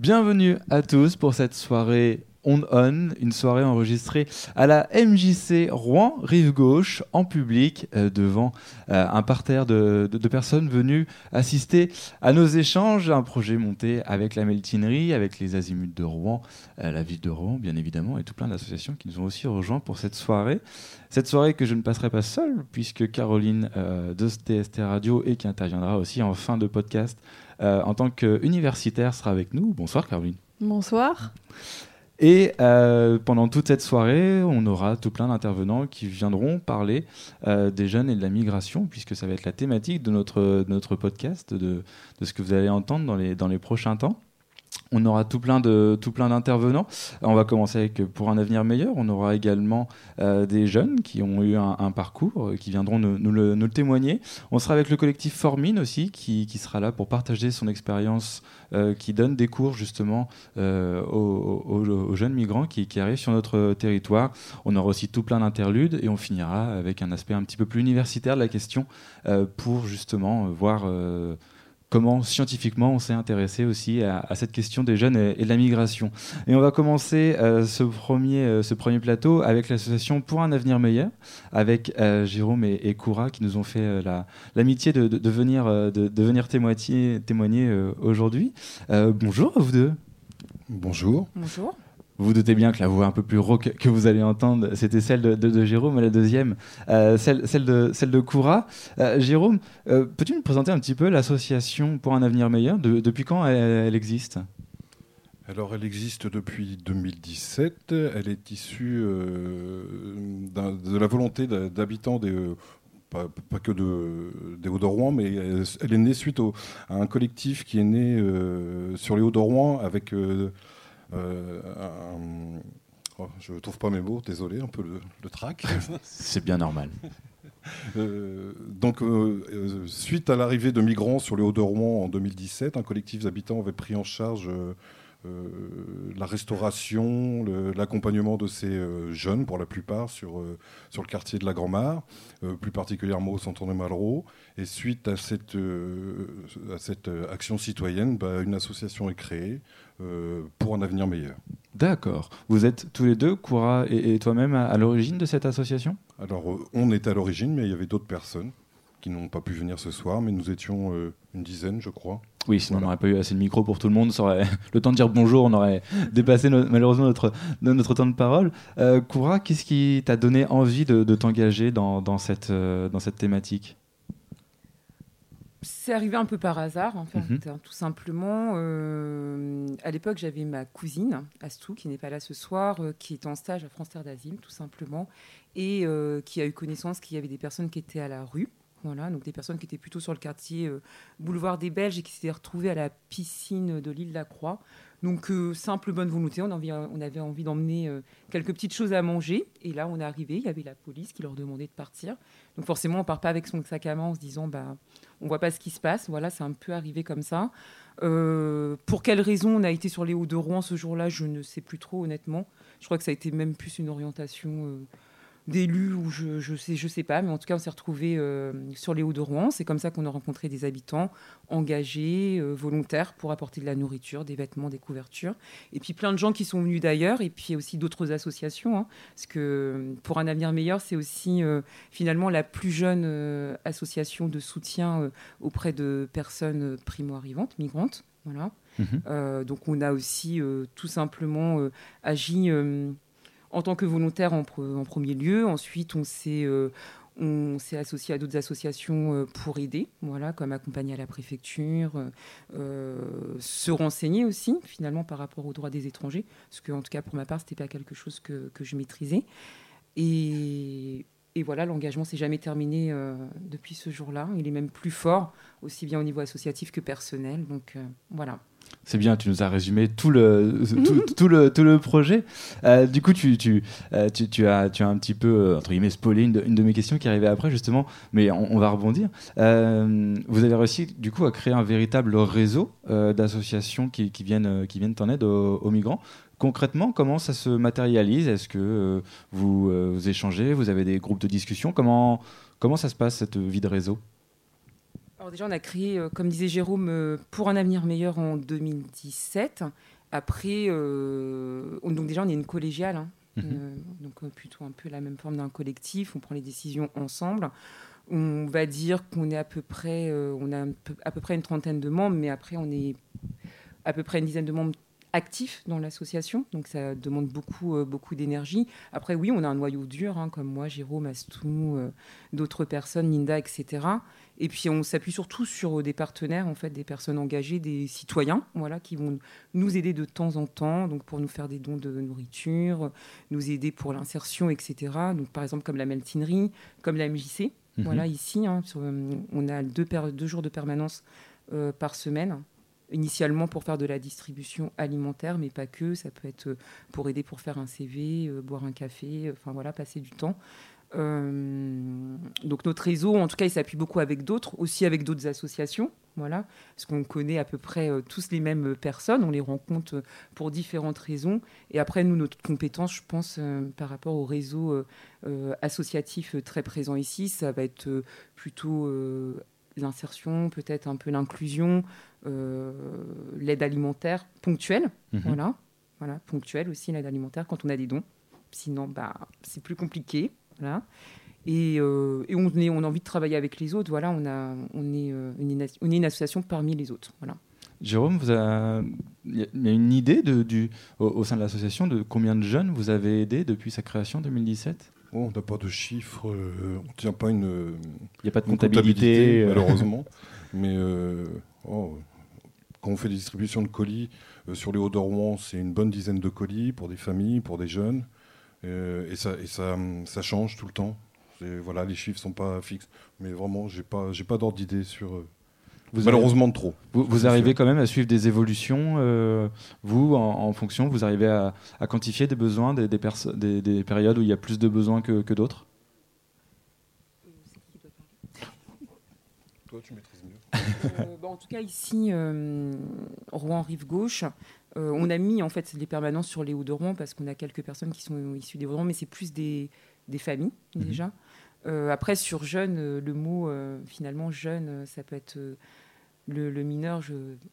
Bienvenue à tous pour cette soirée On On, une soirée enregistrée à la MJC Rouen, rive gauche, en public, euh, devant euh, un parterre de, personnes venues assister à nos échanges. Un projet monté avec la Meltinerie, avec les Azimuts de Rouen, euh, la ville de Rouen, bien évidemment, et tout plein d'associations qui nous ont aussi rejoints pour cette soirée. Cette soirée que je ne passerai pas seule, puisque Caroline de TST Radio et qui interviendra aussi en fin de podcast en tant qu'universitaire sera avec nous. Bonsoir Caroline. Bonsoir. Et euh, pendant toute cette soirée, on aura tout plein d'intervenants qui viendront parler euh, des jeunes et de la migration, puisque ça va être la thématique de notre, de notre podcast, de, de ce que vous allez entendre dans les, dans les prochains temps. On aura tout plein de tout plein d'intervenants. On va commencer avec pour un avenir meilleur. On aura également euh, des jeunes qui ont eu un, parcours, euh, qui viendront nous, le, témoigner. On sera avec le collectif Formine aussi, qui, sera là pour partager son expérience, euh, qui donne des cours justement aux, jeunes migrants qui, qui arrivent sur notre territoire. On aura aussi tout plein d'interludes et on finira avec un aspect un petit peu plus universitaire de la question pour justement voir comment scientifiquement on s'est intéressé aussi à, à cette question des jeunes et, et de la migration. Et on va commencer euh, ce, premier, euh, ce premier plateau avec l'association Pour un avenir meilleur, avec euh, Jérôme et, et Koura qui nous ont fait euh, la- l'amitié de, de- de venir, euh, de, de venir témoigner, témoigner euh, aujourd'hui. Euh, bonjour à vous deux. Bonjour. Bonjour. Vous vous doutez bien que la voix un peu plus rauque que vous allez entendre, c'était celle de, Jérôme, la deuxième, euh, celle, de, celle de. Euh, Jérôme, euh, peux-tu nous présenter un petit peu l'association pour un avenir meilleur De- Depuis quand elle, existe? Alors, elle existe depuis 2017. Elle est issue de la volonté d'habitants des. pas, que de, des Hauts-de-Rouen, mais elle, est née suite à un collectif qui est né sur les Hauts-de-Rouen avec un- oh, je ne trouve pas mes mots, désolé, un peu le, le trac. C'est bien normal. Euh, donc, euh, euh, suite à l'arrivée de migrants sur les Hauts-de-Rouen en 2017, un collectif d'habitants avait pris en charge euh, euh, la restauration, l'accompagnement de ces euh, jeunes, pour la plupart, sur, euh, sur le quartier de la Grand-Mare, euh, plus particulièrement au Santon Malraux. Et suite à cette, euh, à cette euh, action citoyenne, bah, une association est créée euh, pour un avenir meilleur. D'accord. Vous êtes tous les deux, Koura et, et toi-même, à, à l'origine de cette association? Alors, euh, on était à l'origine, mais il y avait d'autres personnes qui n'ont pas pu venir ce soir, mais nous étions euh, une dizaine, je crois. Oui, sinon Voilà. on n'aurait pas eu assez de micro pour tout le monde. Ça aurait- le temps de dire bonjour, on aurait dépassé no- malheureusement notre, no- notre temps de parole. Euh, Koura, qu'est-ce qui t'a donné envie de, de t'engager dans, dans cette, euh, dans cette thématique? C'est arrivé un peu par hasard, en fait, Mhm. hein, tout simplement. Euh, à l'époque, j'avais ma cousine, Astou, qui n'est pas là ce soir, euh, qui est en stage à France Terre d'Asile, tout simplement, et euh, qui a eu connaissance qu'il y avait des personnes qui étaient à la rue. Donc des personnes qui étaient plutôt sur le quartier euh, boulevard des Belges et qui s'étaient retrouvées à la piscine de l'île de la Croix. Donc, euh, simple bonne volonté, on, avait- envie d'emmener euh, quelques petites choses à manger. Et là, on est arrivé, il y avait la police qui leur demandait de partir. Donc, forcément, on part pas avec son sac à main en se disant, bah, on voit pas ce qui se passe. Voilà, c'est un peu arrivé comme ça. Pour quelle raison on a été sur les Hauts de Rouen ce jour-là, je ne sais plus trop, honnêtement. Je crois que ça a été même plus une orientation d'élus ou je, je sais, je sais pas. Mais en tout cas, on s'est retrouvés euh, sur les Hauts de Rouen. C'est comme ça qu'on a rencontré des habitants engagés, euh, volontaires pour apporter de la nourriture, des vêtements, des couvertures. Et puis plein de gens qui sont venus d'ailleurs, et puis aussi d'autres associations. hein. parce que euh, pour un avenir meilleur, c'est aussi euh, finalement la plus jeune association de soutien auprès de personnes euh, primo-arrivantes, migrantes. Voilà. Euh, donc on a aussi tout simplement agi en tant que volontaire en, pre- en premier lieu. Ensuite, on s'est euh, on s'est associé à d'autres associations euh, pour aider, voilà, comme accompagner à la préfecture, euh, se renseigner aussi finalement par rapport aux droits des étrangers, parce que en tout cas pour ma part, c'était pas quelque chose que, que je maîtrisais. Et, voilà, l'engagement s'est jamais terminé depuis ce jour-là. Il est même plus fort, aussi bien au niveau associatif que personnel. Donc voilà. C'est bien, tu nous as résumé tout le, tout, le, tout le projet. Euh, du coup, tu, tu, euh, tu, tu as, tu as un petit peu, euh, entre guillemets, spoilé une de, une de mes questions qui arrivait après, justement, mais on, va rebondir. Vous avez réussi, du coup, à créer un véritable réseau d'associations qui, qui, viennent, qui viennent en aide aux, migrants. Concrètement, comment ça se matérialise? Est-ce que vous, vous échangez Vous avez des groupes de discussion? Comment, comment ça se passe, cette vie de réseau? Alors déjà, on a créé, comme disait Jérôme, pour un avenir meilleur en 2017. Après, donc déjà, on est une collégiale. Hein. Mhm. donc plutôt un peu la même forme d'un collectif. On prend les décisions ensemble on va dire qu'on est à peu près, on a à peu près une trentaine de membres, mais après on est à peu près une dizaine de membres actifs dans l'association, donc ça demande beaucoup, euh, beaucoup d'énergie. Après, oui, on a un noyau dur, hein, comme moi, Jérôme, Astou, euh, d'autres personnes, Linda, etc. Et puis, on s'appuie surtout sur des partenaires, en fait, des personnes engagées, des citoyens, voilà, qui vont nous aider de temps en temps, donc pour nous faire des dons de nourriture, nous aider pour l'insertion, etc. Donc, par exemple, comme la Meltinerie, comme la MJC. Mhm. Voilà, ici, hein, euh, on a deux, deux, jours de permanence par semaine initialement pour faire de la distribution alimentaire, mais pas que. Ça peut être euh, pour aider pour faire un CV, euh, boire un café, euh, enfin voilà, passer du temps. Donc notre réseau, en tout cas, il s'appuie beaucoup avec d'autres, aussi avec d'autres associations, voilà, parce qu'on connaît à peu près tous les mêmes personnes, on les rencontre pour différentes raisons. Et après, nous, notre compétence, je pense, par rapport au réseau associatif très présent ici, ça va être plutôt l'insertion, peut-être un peu l'inclusion, euh, l'aide alimentaire ponctuelle, mhm. voilà, voilà, ponctuelle aussi l'aide alimentaire quand on a des dons. Sinon, bah, c'est plus compliqué, voilà. Et, euh, et, on, est, on a envie de travailler avec les autres. Voilà, on, a, on, est, euh, une, on est une association parmi les autres. Voilà. Jérôme, il y, a une idée de, du, au, sein de l'association de combien de jeunes vous avez aidé depuis sa création en 2017 On n'a pas de chiffres, on ne tient pas une. Il n'y a pas de comptabilité, malheureusement. Mais oh, quand on fait des distributions de colis euh, sur les Hauts-de-Rouen, c'est une bonne dizaine de colis pour des familles, pour des jeunes. Euh, et ça, et ça, ça, change tout le temps. Voilà, les chiffres sont pas fixes. Mais vraiment, j'ai pas, j'ai pas d'ordre d'idée sur. Euh, vous malheureusement de trop. Vous, arrivez quand même à suivre des évolutions, vous, en, fonction, vous arrivez à, quantifier des besoins, des, des, des, périodes où il y a plus de besoins que, que d'autres? Toi, tu maîtrises mieux. Euh, en tout cas, ici, euh, Rouen Rive Gauche, euh, on a mis en fait les permanences sur les Hauts-de-Rouen parce qu'on a quelques personnes qui sont issues des Hauts-de-Rouen, mais c'est plus des, des familles mhm. déjà. après, sur jeune, le mot finalement jeune, ça peut être le, mineur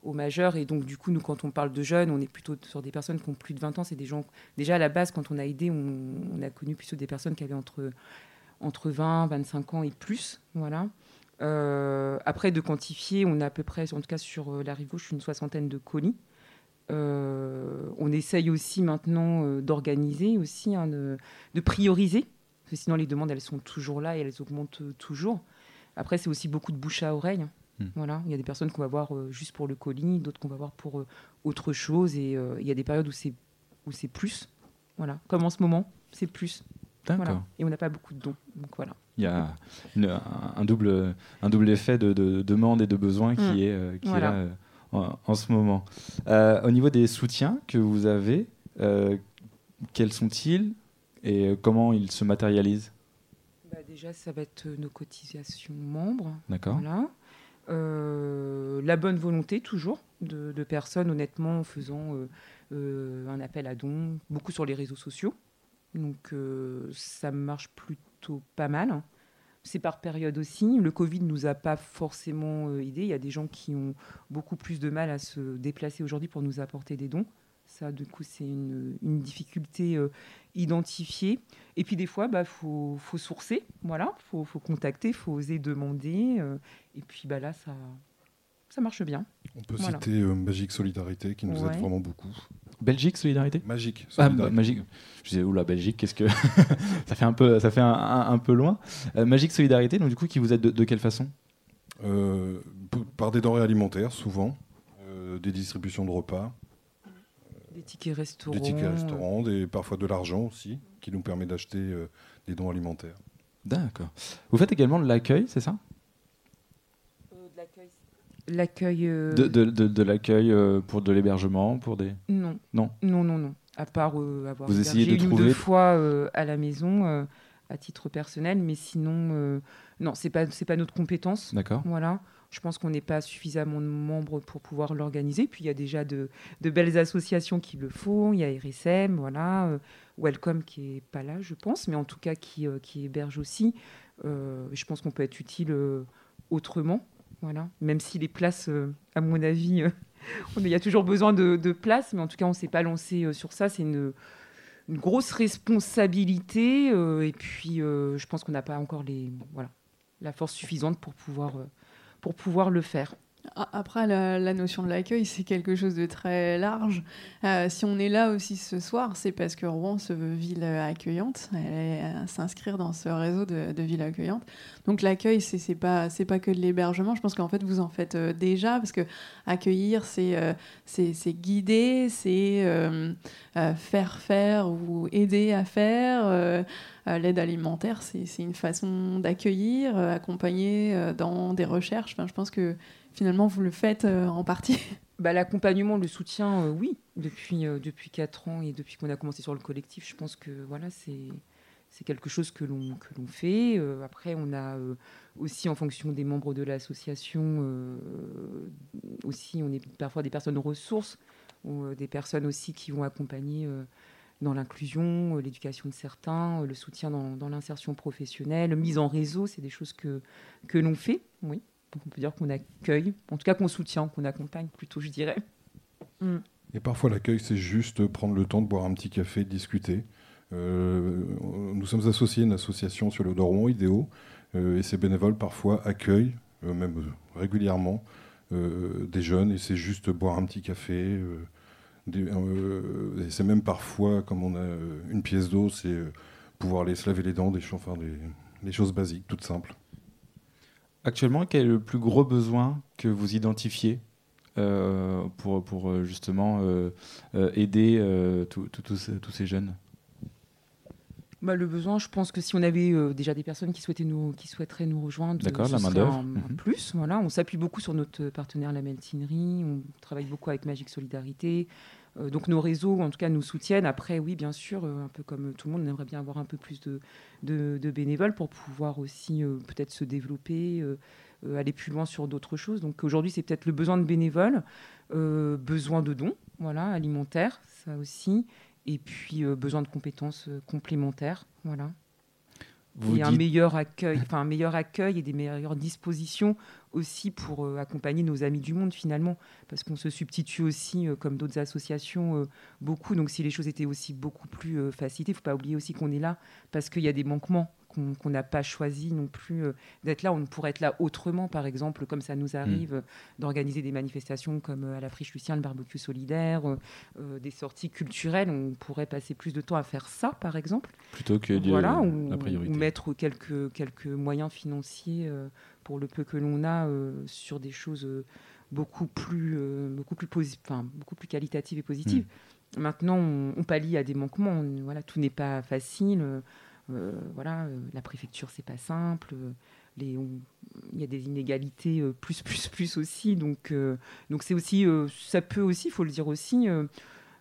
au majeur. Et donc, du coup, nous, quand on parle de jeunes, on est plutôt sur des personnes qui ont plus de 20 ans. C'est des gens, déjà à la base, quand on a aidé, on, on, a connu plutôt des personnes qui avaient entre, entre 20, 25 ans et plus. Voilà. Euh, après, de quantifier, on a à peu près, en tout cas sur euh, la rive gauche, une soixantaine de colis. Euh, on essaye aussi maintenant d'organiser, aussi, hein, de, prioriser, parce que sinon les demandes, elles sont toujours là et elles augmentent toujours. Après, c'est aussi beaucoup de bouche à oreille. Hmm. Voilà, il y a des personnes qu'on va voir juste pour le colis, d'autres qu'on va voir pour autre chose, et il y a des périodes où c'est où c'est plus. Voilà, comme en ce moment, c'est plus. Voilà. Et on n'a pas beaucoup de dons, donc voilà il y a un, double, un double effet de, demande et de besoin qui mm. est, euh, qui est là euh, en, ce moment. Euh, au niveau des soutiens que vous avez, quels sont-ils et comment ils se matérialisent? Bah, Déjà, ça va être nos cotisations membres. D'accord. la bonne volonté, toujours, de, de personnes, honnêtement, en faisant un appel à dons, beaucoup sur les réseaux sociaux. Donc, ça marche plutôt pas mal. C'est par période aussi. Le Covid ne nous a pas forcément euh, aidé. Il y a des gens qui ont beaucoup plus de mal à se déplacer aujourd'hui pour nous apporter des dons. Ça, du coup, c'est une, difficulté euh, identifiée. Et puis, des fois, il bah, faut, sourcer. Voilà, il faut, faut, contacter, il faut oser demander. Euh, et puis, bah, là, ça, ça marche bien. On peut citer Magique Solidarité qui nous aide vraiment beaucoup. Belgique Solidarité Magique. Ah, bah, magique. Je disais, oula, Belgique, qu'est-ce que. ça fait un peu, ça fait un, peu loin. Euh, magique Solidarité, donc du coup, qui vous aide de, quelle façon? Euh, Par des denrées alimentaires, souvent, euh, des distributions de repas. Des tickets restaurants. Des tickets restaurants, des, parfois de l'argent aussi, qui nous permet d'acheter des dons alimentaires. D'accord. Vous faites également de l'accueil, c'est ça? L'accueil. Euh, de, de, de, l'accueil euh, pour de l'hébergement, pour des. Non. Non. Non, non, non. À part euh, avoir Vous essayez de une trouver... deux fois à la maison, à titre personnel, mais sinon, non, c'est pas c'est pas notre compétence. D'accord. Voilà. Je pense qu'on n'est pas suffisamment de membres pour pouvoir l'organiser. Puis il y a déjà de, de, belles associations qui le font. Il y a RSM, voilà, Welcome qui est pas là, je pense, mais en tout cas qui, qui héberge aussi. je pense qu'on peut être utile autrement Voilà. Même si les places, à mon avis, il y a toujours besoin de, de, place, mais en tout cas, on ne s'est pas lancé sur ça. C'est une, une, grosse responsabilité. et puis, je pense qu'on n'a pas encore les, voilà, la force suffisante pour pouvoir, pour pouvoir le faire. Après, la, notion de l'accueil, c'est quelque chose de très large. Euh, si on est là aussi ce soir, c'est parce que Rouen se veut ville accueillante. Elle est euh, s'inscrire dans ce réseau de, villes accueillantes. Donc l'accueil, c'est, c'est pas pas que de l'hébergement. Je pense qu'en fait, vous en faites euh, déjà parce que accueillir, c'est c'est, guider, c'est faire faire ou aider à faire. l'aide alimentaire, c'est, une façon d'accueillir, accompagner dans des recherches. Je pense que finalement, vous le faites euh, en partie? Bah, L'accompagnement, le soutien, euh, oui, depuis, euh, depuis 4 ans et depuis qu'on a commencé sur le collectif, je pense que voilà, c'est c'est quelque chose que l'on que l'on fait. après, on a aussi en fonction des membres de l'association aussi, on est parfois des personnes ressources ou des personnes aussi qui vont accompagner dans l'inclusion, l'éducation de certains, le soutien dans, dans l'insertion professionnelle, mise en réseau, c'est des choses que que l'on fait, oui. Donc on peut dire qu'on accueille, en tout cas qu'on soutient, qu'on accompagne plutôt, je dirais. Mm. Et parfois l'accueil, c'est juste prendre le temps de boire un petit café, de discuter. Euh, nous sommes associés à une association sur le Doron, Idéo, euh, et ces bénévoles parfois accueillent, euh, même régulièrement, des jeunes, et c'est juste boire un petit café. et c'est même parfois, comme on a une pièce d'eau, c'est pouvoir les se laver les dents, des, enfin, des choses basiques, toutes simples. Actuellement, quel est le plus gros besoin que vous identifiez euh, pour, pour euh, justement euh, aider tous ces jeunes? Bah, le besoin, je pense que si on avait déjà des personnes qui, souhaitaient nous, qui souhaiteraient nous rejoindre, D'accord, la main d'œuvre. Mhm. Plus, voilà, on s'appuie beaucoup sur notre partenaire La Meltinerie, on travaille beaucoup avec Magique Solidarité, donc nos réseaux, en tout cas, nous soutiennent. Après, oui, bien sûr, euh, un peu comme tout le monde, on aimerait bien avoir un peu plus de, de, bénévoles pour pouvoir aussi euh, peut-être se développer, aller plus loin sur d'autres choses. Donc aujourd'hui, c'est peut-être le besoin de bénévoles, besoin de dons, voilà, alimentaires, ça aussi, et puis besoin de compétences complémentaires, voilà et un meilleur accueil, enfin un meilleur accueil et des meilleures dispositions aussi pour euh, accompagner nos amis du monde finalement, parce qu'on se substitue aussi, euh, comme d'autres associations, euh, beaucoup. Donc si les choses étaient aussi beaucoup plus facilitées, il ne faut pas oublier aussi qu'on est là parce qu'il y a des manquements qu'on n'a pas choisi non plus euh, d'être là. On pourrait être là autrement, par exemple, comme ça nous arrive, mm. d'organiser des manifestations comme euh, à la Friche Lucien, le barbecue solidaire, des sorties culturelles. On pourrait passer plus de temps à faire ça, par exemple. Plutôt que voilà, ou, la priorité. ou mettre quelques, quelques moyens financiers pour le peu que l'on a sur des choses beaucoup plus, beaucoup plus, enfin, beaucoup plus qualitatives et positives. Mm. Maintenant, on, on, pallie à des manquements. voilà, tout n'est pas facile. Euh, voilà, euh, la préfecture, c'est pas simple. Il y a des inégalités euh, plus, plus, plus aussi. Donc, donc c'est aussi, ça peut aussi, il faut le dire aussi.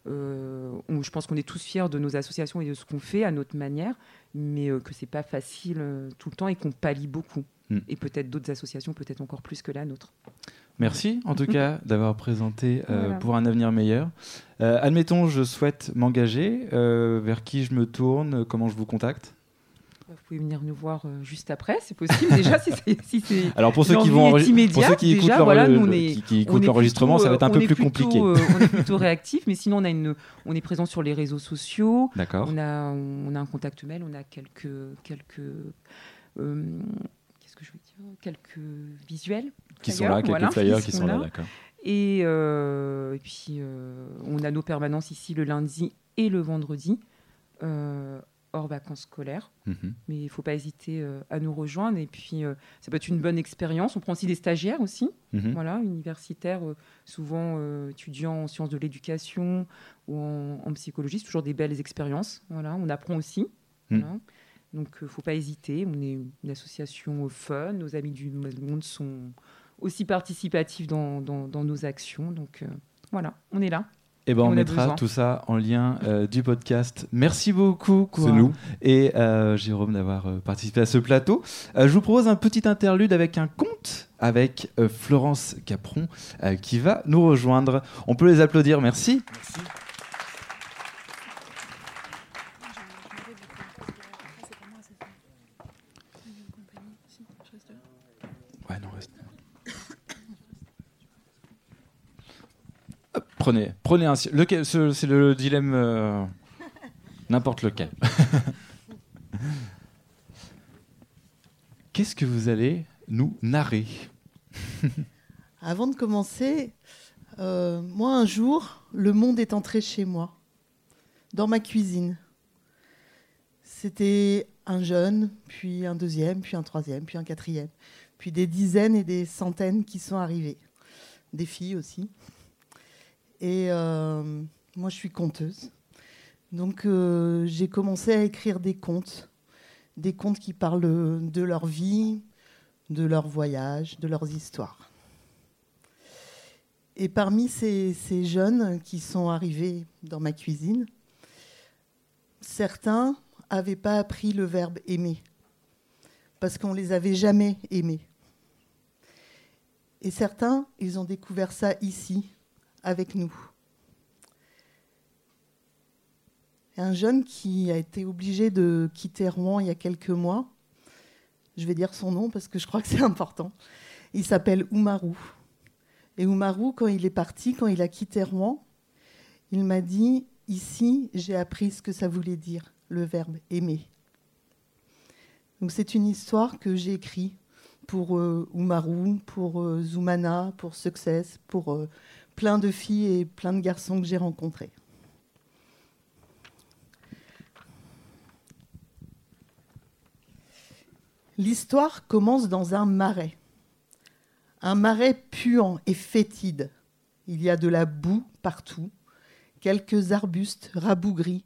je pense qu'on est tous fiers de nos associations et de ce qu'on fait à notre manière, mais que c'est pas facile tout le temps et qu'on pallie beaucoup. Hmm. Et peut-être d'autres associations, peut-être encore plus que la nôtre. Merci en tout cas d'avoir présenté pour un avenir meilleur. admettons, je souhaite m'engager. vers qui je me tourne Comment je vous contacte? Vous pouvez venir nous voir euh, juste après, c'est possible déjà si c'est. Alors pour ceux qui vont pour ceux qui écoutent l'enregistrement, ça va être un peu plus compliqué. Euh, on est plutôt réactif, mais sinon on a une, on est présent sur les réseaux sociaux. D'accord. On a, on a un contact mail, on a quelques, quelques, euh, que je veux dire, quelques visuels qui sont là, quelques flyers qui, sont là, d'accord. Et, et, puis on a nos permanences ici le lundi et le vendredi hors vacances scolaires. Mhm. Mais il ne faut pas hésiter euh, à nous rejoindre. Et puis, euh, ça peut être une bonne expérience. On prend aussi des stagiaires aussi, mhm. voilà, universitaires, euh, souvent étudiants en sciences de l'éducation ou en, psychologie. C'est toujours des belles expériences. Voilà, on apprend aussi. Mhm. Donc, il ne faut pas hésiter. On est une association fun. Nos amis du monde sont aussi participatifs dans, dans, dans nos actions. Donc, voilà, on est là. Eh ben, on, mettra tout ça en lien euh, du podcast. Merci beaucoup, C'est nous. Et euh, Jérôme d'avoir euh, participé à ce plateau. je vous propose un petit interlude avec un conte avec Florence Capron qui va nous rejoindre. On peut les applaudir. Merci. Merci. Ouais, non, reste. Prenez. Prenez un. Lequel C'est le dilemme. euh, N'importe lequel. Qu'est-ce que vous allez nous narrer? Avant de commencer, euh, moi un jour, le monde est entré chez moi, dans ma cuisine. C'était un jeune, puis un deuxième, puis un troisième, puis un quatrième, puis des dizaines et des centaines qui sont arrivés. Des filles aussi. Et euh, moi, je suis conteuse. Donc, euh, j'ai commencé à écrire des contes. Des contes qui parlent de leur vie, de leur voyage, de leurs histoires. Et parmi ces, ces jeunes qui sont arrivés dans ma cuisine, certains n'avaient pas appris le verbe aimer, parce qu'on ne les avait jamais aimés. Et certains, ils ont découvert ça ici, avec nous. Un jeune qui a été obligé de quitter Rouen il y a quelques mois, je vais dire son nom parce que je crois que c'est important, il s'appelle Oumarou. Et Oumarou, quand il est parti, quand il a quitté Rouen, il m'a dit, ici, j'ai appris ce que ça voulait dire, le verbe aimer. Donc c'est une histoire que j'ai écrite pour euh, Oumarou, pour euh, Zoumana, pour Success, pour euh, plein de filles et plein de garçons que j'ai rencontrés. L'histoire commence dans un marais. Un marais puant et fétide. Il y a de la boue partout, quelques arbustes rabougris,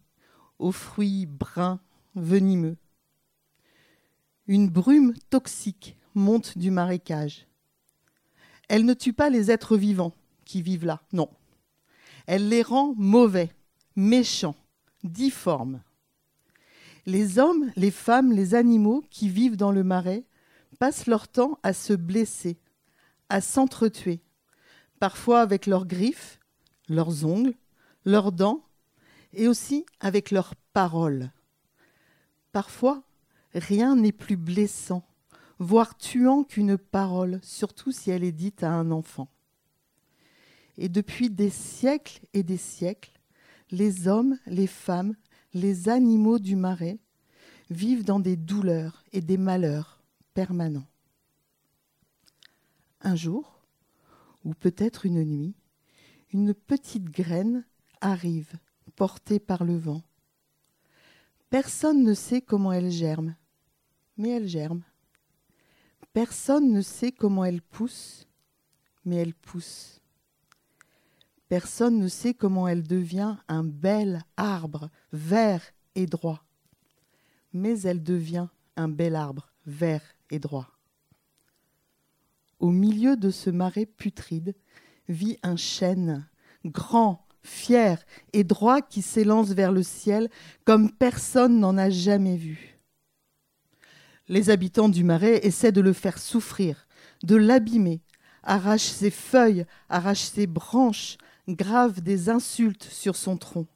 aux fruits bruns, venimeux. Une brume toxique monte du marécage. Elle ne tue pas les êtres vivants vivent là, non. Elle les rend mauvais, méchants, difformes. Les hommes, les femmes, les animaux qui vivent dans le marais passent leur temps à se blesser, à s'entretuer, parfois avec leurs griffes, leurs ongles, leurs dents, et aussi avec leurs paroles. Parfois, rien n'est plus blessant, voire tuant qu'une parole, surtout si elle est dite à un enfant. Et depuis des siècles et des siècles, les hommes, les femmes, les animaux du marais vivent dans des douleurs et des malheurs permanents. Un jour, ou peut-être une nuit, une petite graine arrive, portée par le vent. Personne ne sait comment elle germe, mais elle germe. Personne ne sait comment elle pousse, mais elle pousse. Personne ne sait comment elle devient un bel arbre, vert et droit. Mais elle devient un bel arbre, vert et droit. Au milieu de ce marais putride vit un chêne, grand, fier et droit qui s'élance vers le ciel comme personne n'en a jamais vu. Les habitants du marais essaient de le faire souffrir, de l'abîmer, arrachent ses feuilles, arrachent ses branches, gravent des insultes sur son tronc.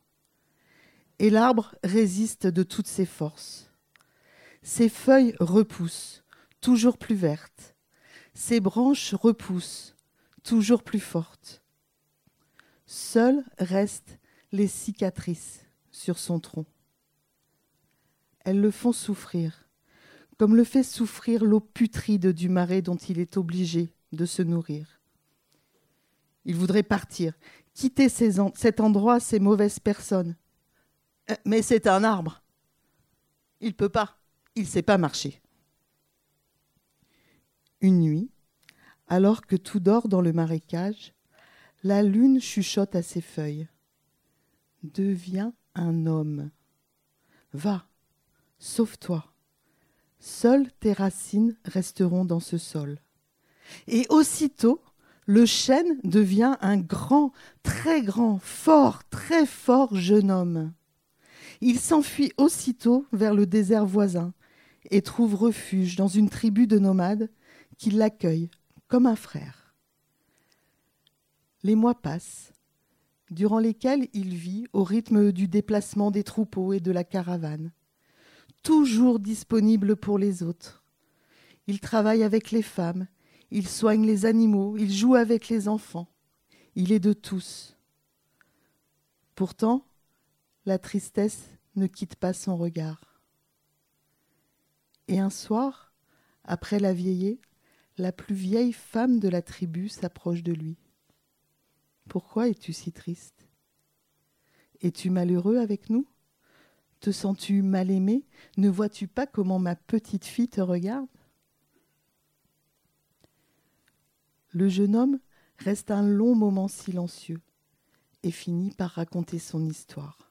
Et l'arbre résiste de toutes ses forces. Ses feuilles repoussent, toujours plus vertes. Ses branches repoussent, toujours plus fortes. Seules restent les cicatrices sur son tronc. Elles le font souffrir, comme le fait souffrir l'eau putride du marais dont il est obligé de se nourrir. Il voudrait partir, quitter cet endroit, ces mauvaises personnes. Euh, Mais c'est un arbre. Il peut pas. Il sait pas marcher. Une nuit, alors que tout dort dans le marécage, la lune chuchote à ses feuilles. Deviens un homme. Va, sauve-toi. Seules tes racines resteront dans ce sol. Et aussitôt, le chêne devient un grand, très grand, fort, très fort jeune homme. Il s'enfuit aussitôt vers le désert voisin et trouve refuge dans une tribu de nomades qui l'accueille comme un frère. Les mois passent, durant lesquels il vit au rythme du déplacement des troupeaux et de la caravane, toujours disponible pour les autres. Il travaille avec les femmes, il soigne les animaux, il joue avec les enfants. Il est de tous. Pourtant, la tristesse ne quitte pas son regard. Et un soir, après la vieillée, la plus vieille femme de la tribu s'approche de lui. Pourquoi es-tu si triste? Es-tu malheureux avec nous? Te sens-tu mal aimé Ne vois-tu pas comment ma petite fille te regarde? Le jeune homme reste un long moment silencieux et finit par raconter son histoire.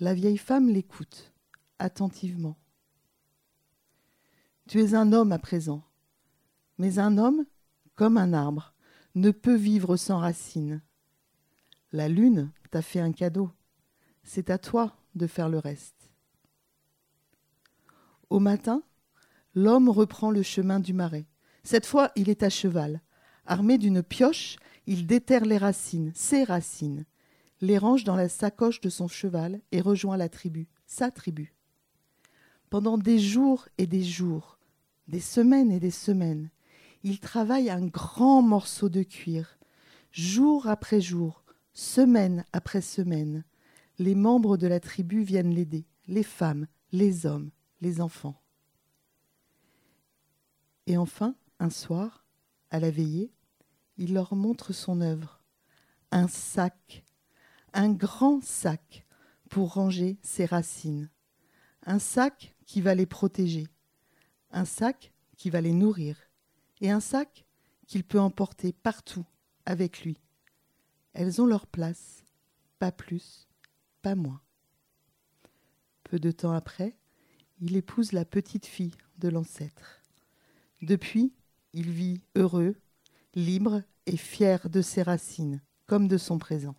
La vieille femme l'écoute attentivement. Tu es un homme à présent, mais un homme, comme un arbre, ne peut vivre sans racines. La lune t'a fait un cadeau, c'est à toi de faire le reste. Au matin, l'homme reprend le chemin du marais. Cette fois, il est à cheval. Armé d'une pioche, il déterre les racines, ses racines, les range dans la sacoche de son cheval et rejoint la tribu, sa tribu. Pendant des jours et des jours, des semaines et des semaines, il travaille un grand morceau de cuir. Jour après jour, semaine après semaine, les membres de la tribu viennent l'aider, les femmes, les hommes, les enfants. Et enfin, un soir, à la veillée, il leur montre son œuvre, un sac, un grand sac pour ranger ses racines, un sac qui va les protéger, un sac qui va les nourrir, et un sac qu'il peut emporter partout avec lui. Elles ont leur place, pas plus, pas moins. Peu de temps après, il épouse la petite fille de l'ancêtre. Depuis, il vit heureux, libre et fier de ses racines, comme de son présent.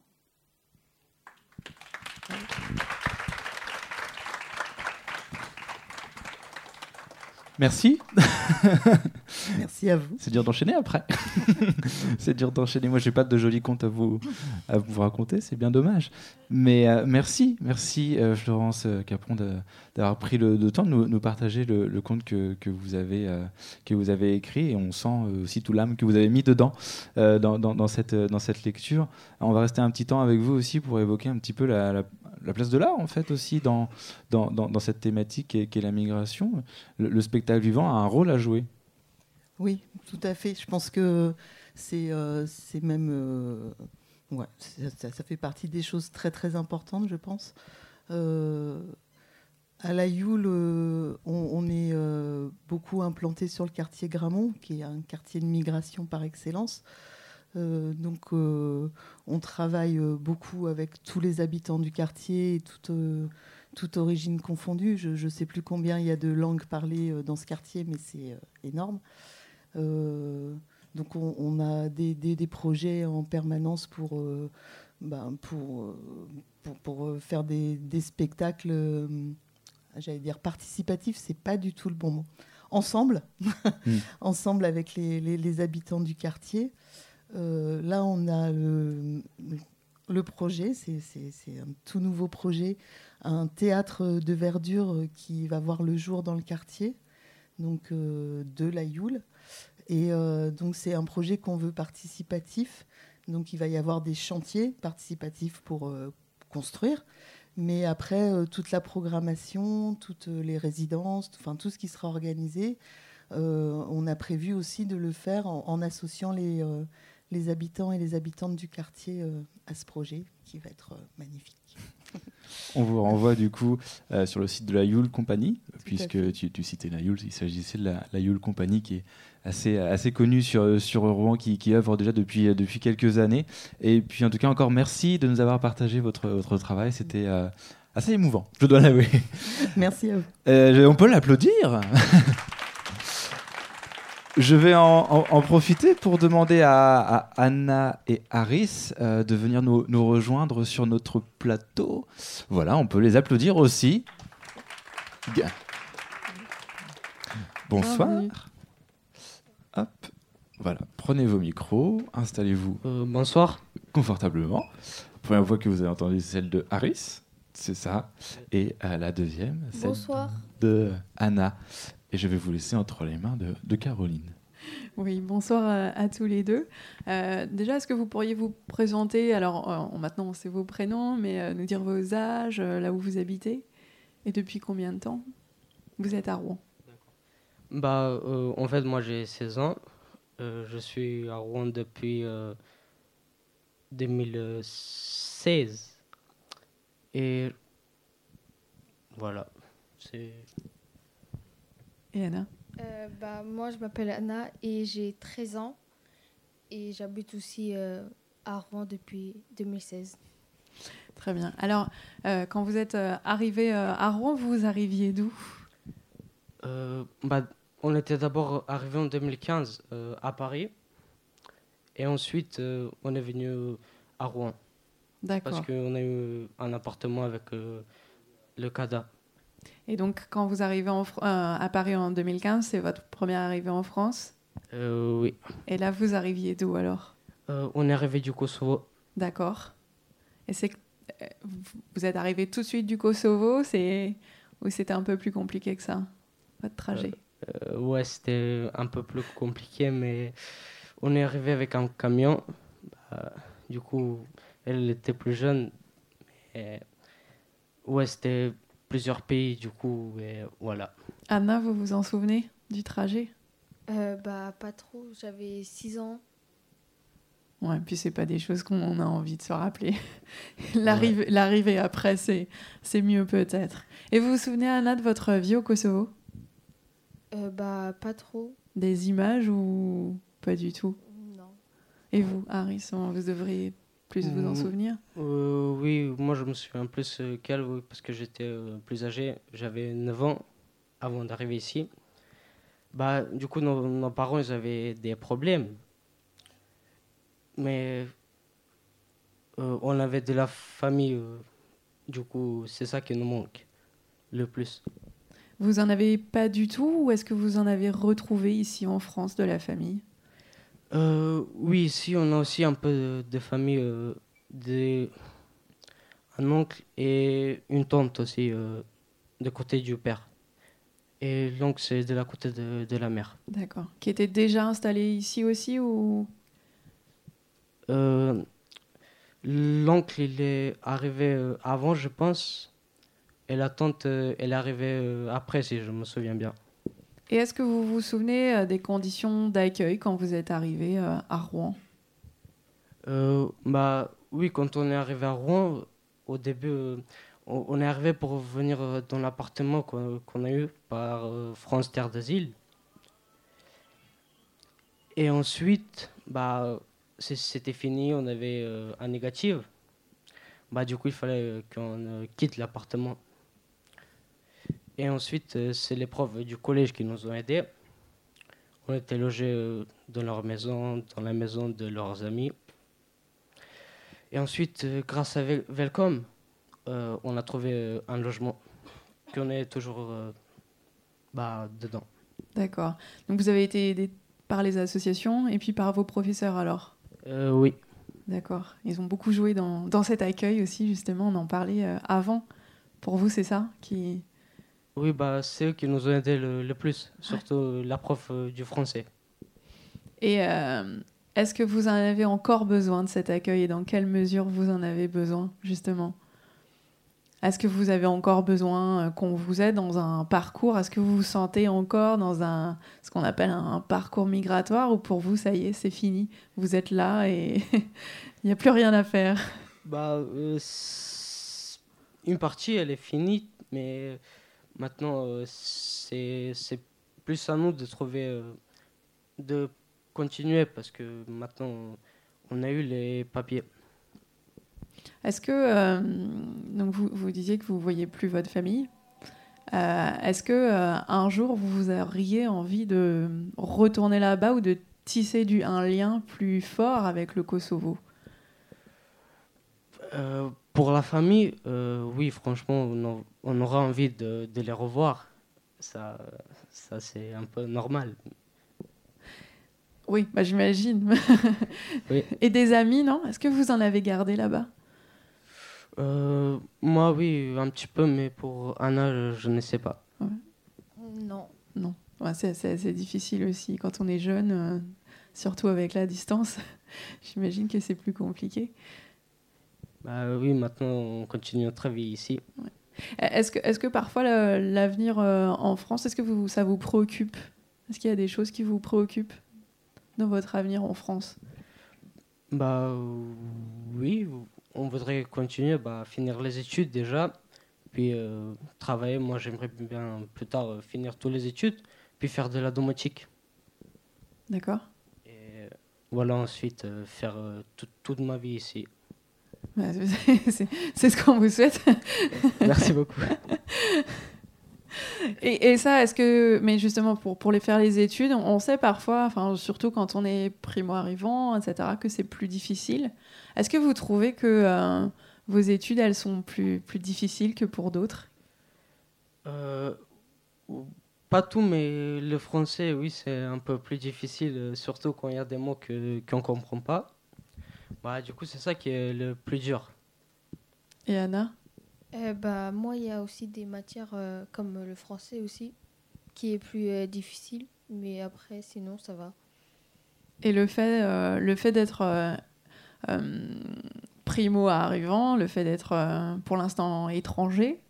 Merci. Merci à vous. C'est dur d'enchaîner après. c'est dur d'enchaîner. Moi, j'ai pas de jolis contes à vous, à vous raconter. C'est bien dommage. Mais euh, merci, merci euh, Florence euh, Capron d'avoir pris le, temps de nous, partager le, conte que, que, vous avez, que vous avez écrit. Et on sent aussi tout l'âme que vous avez mis dedans dans, dans, cette, dans cette lecture. On va rester un petit temps avec vous aussi pour évoquer un petit peu la, la, place de l'art, en fait, aussi dans, dans, dans, cette thématique qui est, la migration. Le, spectacle vivant a un rôle à jouer. Oui, tout à fait. Je pense que c'est c'est même Ouais, ça, fait partie des choses très très importantes, je pense. Euh, à la Youle, euh, on, est euh, beaucoup implanté sur le quartier Gramont, qui est un quartier de migration par excellence. Donc, on travaille beaucoup avec tous les habitants du quartier, toute, toute origine confondue. Je ne sais plus combien il y a de langues parlées dans ce quartier, mais c'est énorme. Donc on, a des, projets en permanence pour, euh, ben, euh, pour, euh, faire des, spectacles, j'allais dire participatifs, c'est pas du tout le bon mot. Ensemble, hmm. ensemble avec les, habitants du quartier. Là, on a le, projet, c'est un tout nouveau projet, un théâtre de verdure qui va voir le jour dans le quartier, donc de la Youle. Et euh, donc c'est un projet qu'on veut participatif. Donc il va y avoir des chantiers participatifs pour euh, construire. Mais après, euh, toute la programmation, toutes les résidences, enfin tout ce qui sera organisé, on a prévu aussi de le faire en, associant les, les habitants et les habitantes du quartier à ce projet qui va être magnifique. On vous renvoie du coup sur le site de la Yule Company, puisque tu, tu, citais la Yule, il s'agissait de la, la Yule Company qui est assez, assez connu sur, sur Rouen qui, qui œuvre déjà depuis, depuis quelques années. Et puis en tout cas, encore merci de nous avoir partagé votre, votre travail. C'était euh, assez émouvant, je dois l'avouer. Merci à vous. Euh, on peut l'applaudir. Je vais en, en, profiter pour demander à, Anna et Harris euh, de venir nous, nous, rejoindre sur notre plateau. Voilà, on peut les applaudir aussi. Bonsoir. Hop, voilà, prenez vos micros, installez-vous. Euh, bonsoir. Confortablement. La première voix que vous avez entendue, c'est celle de Harris, c'est ça. Et euh, la deuxième, celle de Anna. Et je vais vous laisser entre les mains de, Caroline. Oui, bonsoir à, à tous les deux. Euh, déjà, est-ce que vous pourriez vous présenter? Alors, euh, maintenant, c'est vos prénoms, mais euh, nous dire vos âges, euh, là où vous habitez, et depuis combien de temps? Vous êtes à Rouen Bah, euh, en fait, moi j'ai 16 ans. Euh, je suis à Rouen depuis euh, 2016. Et voilà. C'est. Et Anna Euh, bah, moi, je m'appelle Anna et j'ai 13 ans. Et j'habite aussi euh, à Rouen depuis 2016. Très bien. Alors, euh, quand vous êtes euh, arrivé euh, à Rouen, vous arriviez d'où? Euh, bah, on était d'abord arrivé en 2015 euh, à Paris. Et ensuite, euh, on est venu à Rouen. D'accord. Parce qu'on a eu un appartement avec euh, le CADA. Et donc, quand vous arrivez en euh, à Paris en 2015, c'est votre première arrivée en France? Euh, oui. Et là, vous arriviez d'où alors? Euh, on est arrivé du Kosovo. D'accord. Et c'est vous- êtes arrivé tout de suite du Kosovo, c'est ou c'était un peu plus compliqué que ça, votre trajet? Ouais, c'était un peu plus compliqué, mais on est arrivé avec un camion. Bah, du coup, elle était plus jeune. Mais ouais, c'était plusieurs pays, du coup, et voilà. Anna, vous vous en souvenez du trajet? Euh, bah, pas trop. J'avais 6 ans. Ouais, puis c'est pas des choses qu'on a envie de se rappeler. L'arrivée l'arrivée après, c'est c'est mieux peut-être. Et vous vous souvenez, Anna, de votre vie au Kosovo? Euh, bah, pas trop. Des images ou pas du tout? Non. Et vous, Harrison, vous devriez plus vous en Mm. souvenir Euh, oui, moi je me souviens plus euh, qu'elle, oui, parce que j'étais euh, plus âgé. J'avais 9 ans avant d'arriver ici. Bah, du coup, nos, nos parents, ils avaient des problèmes. Mais on avait de la famille. du coup, c'est ça qui nous manque le plus. Vous en avez pas du tout ou est-ce que vous en avez retrouvé ici en France de la famille? Euh, oui, ici, on a aussi un peu de, de famille. euh, des- un oncle et une tante aussi, euh, de côté du père. Et l'oncle, c'est de la côté de, de la mère. D'accord. Qui était déjà installé ici aussi ou? L'oncle, il est arrivé avant, je pense. Et la tante, elle est arrivée après, si je me souviens bien. Et est-ce que vous vous souvenez euh, des conditions d'accueil quand vous êtes arrivé euh, à Rouen? Euh, bah oui, quand on est arrivé à Rouen, au début, on, est arrivé pour venir dans l'appartement qu'on a eu par France Terre d'Asile. Et ensuite, bah c'était fini, on avait un négatif. Bah du coup, il fallait qu'on quitte l'appartement. Et ensuite, euh, c'est les profs du collège qui nous ont aidés. On était logés euh, dans leur maison, dans la maison de leurs amis. Et ensuite, euh, grâce à Vel- Velcom, euh, on a trouvé un logement qu'on est toujours euh, bah, dedans. D'accord. Donc vous avez été aidé par les associations et puis par vos professeurs alors? Euh, oui, D'accord. Ils ont beaucoup joué dans, dans cet accueil aussi, justement, on en parlait avant. Pour vous, c'est ça qui... oui bah, c'est eux qui nous ont aidés le, le plus, surtout la prof euh, du français. Et euh, est-ce que vous en avez encore besoin de cet accueil et dans quelle mesure vous en avez besoin, justement? Est-ce que vous avez encore besoin euh, qu'on vous aide dans un parcours? Est-ce que vous vous sentez encore dans un, ce qu'on appelle un parcours migratoire ou pour vous, ça y est, c'est fini Vous êtes là et il n'y a plus rien à faire? Bah, euh, une partie, elle est finie, mais maintenant, euh, c'est plus à nous de trouver, euh, de continuer, parce que maintenant, on a eu les papiers. Est-ce que euh, donc vous, vous disiez que vous voyez plus votre famille Euh, Est-ce que euh, un jour vous auriez envie de retourner là-bas ou de tisser du, un lien plus fort avec le Kosovo? Pour la famille, euh, oui, franchement, on, a- on aura envie de, de les revoir. Ça, ça c'est un peu normal. Oui, bah, j'imagine. Oui. Et des amis, non? Est-ce que vous en avez gardé là-bas? Euh, moi, oui, un petit peu, mais pour Anna, je, je ne sais pas. Non. Ouais, c'est difficile aussi quand on est jeune, euh, surtout avec la distance. J'imagine que c'est plus compliqué. Bah oui, maintenant on continue notre vie ici. Est-ce que, est que parfois l'avenir euh, en France, est-ce que vous, ça vous préoccupe? Est-ce qu'il y a des choses qui vous préoccupent dans votre avenir en France? Bah oui, on voudrait continuer, bah, finir les études déjà, puis euh, travailler. Moi j'aimerais bien plus tard euh, finir toutes les études, puis faire de la domotique. D'accord Et voilà, ensuite euh, faire euh, tout- toute ma vie ici. C'est- ce qu'on vous souhaite. Merci beaucoup. Et, et ça, est-ce que, mais justement pour, pour les faire les études, on, on sait parfois, enfin surtout quand on est primo-arrivant, etc., que c'est plus difficile. Est-ce que vous trouvez que euh, vos études, elles sont plus, plus difficiles que pour d'autres? Euh, pas tout, mais le français, oui, c'est un peu plus difficile, euh, surtout quand il y a des mots que- qu'on ne comprend pas. Bah, du coup, c'est ça qui est le plus dur. Et Anna? Euh, bah, moi, il y a aussi des matières euh, comme le français aussi, qui est plus euh, difficile. Mais après, sinon, ça va. Et le fait, euh, le fait d'être euh, euh, primo arrivant, le fait d'être euh, pour l'instant étranger,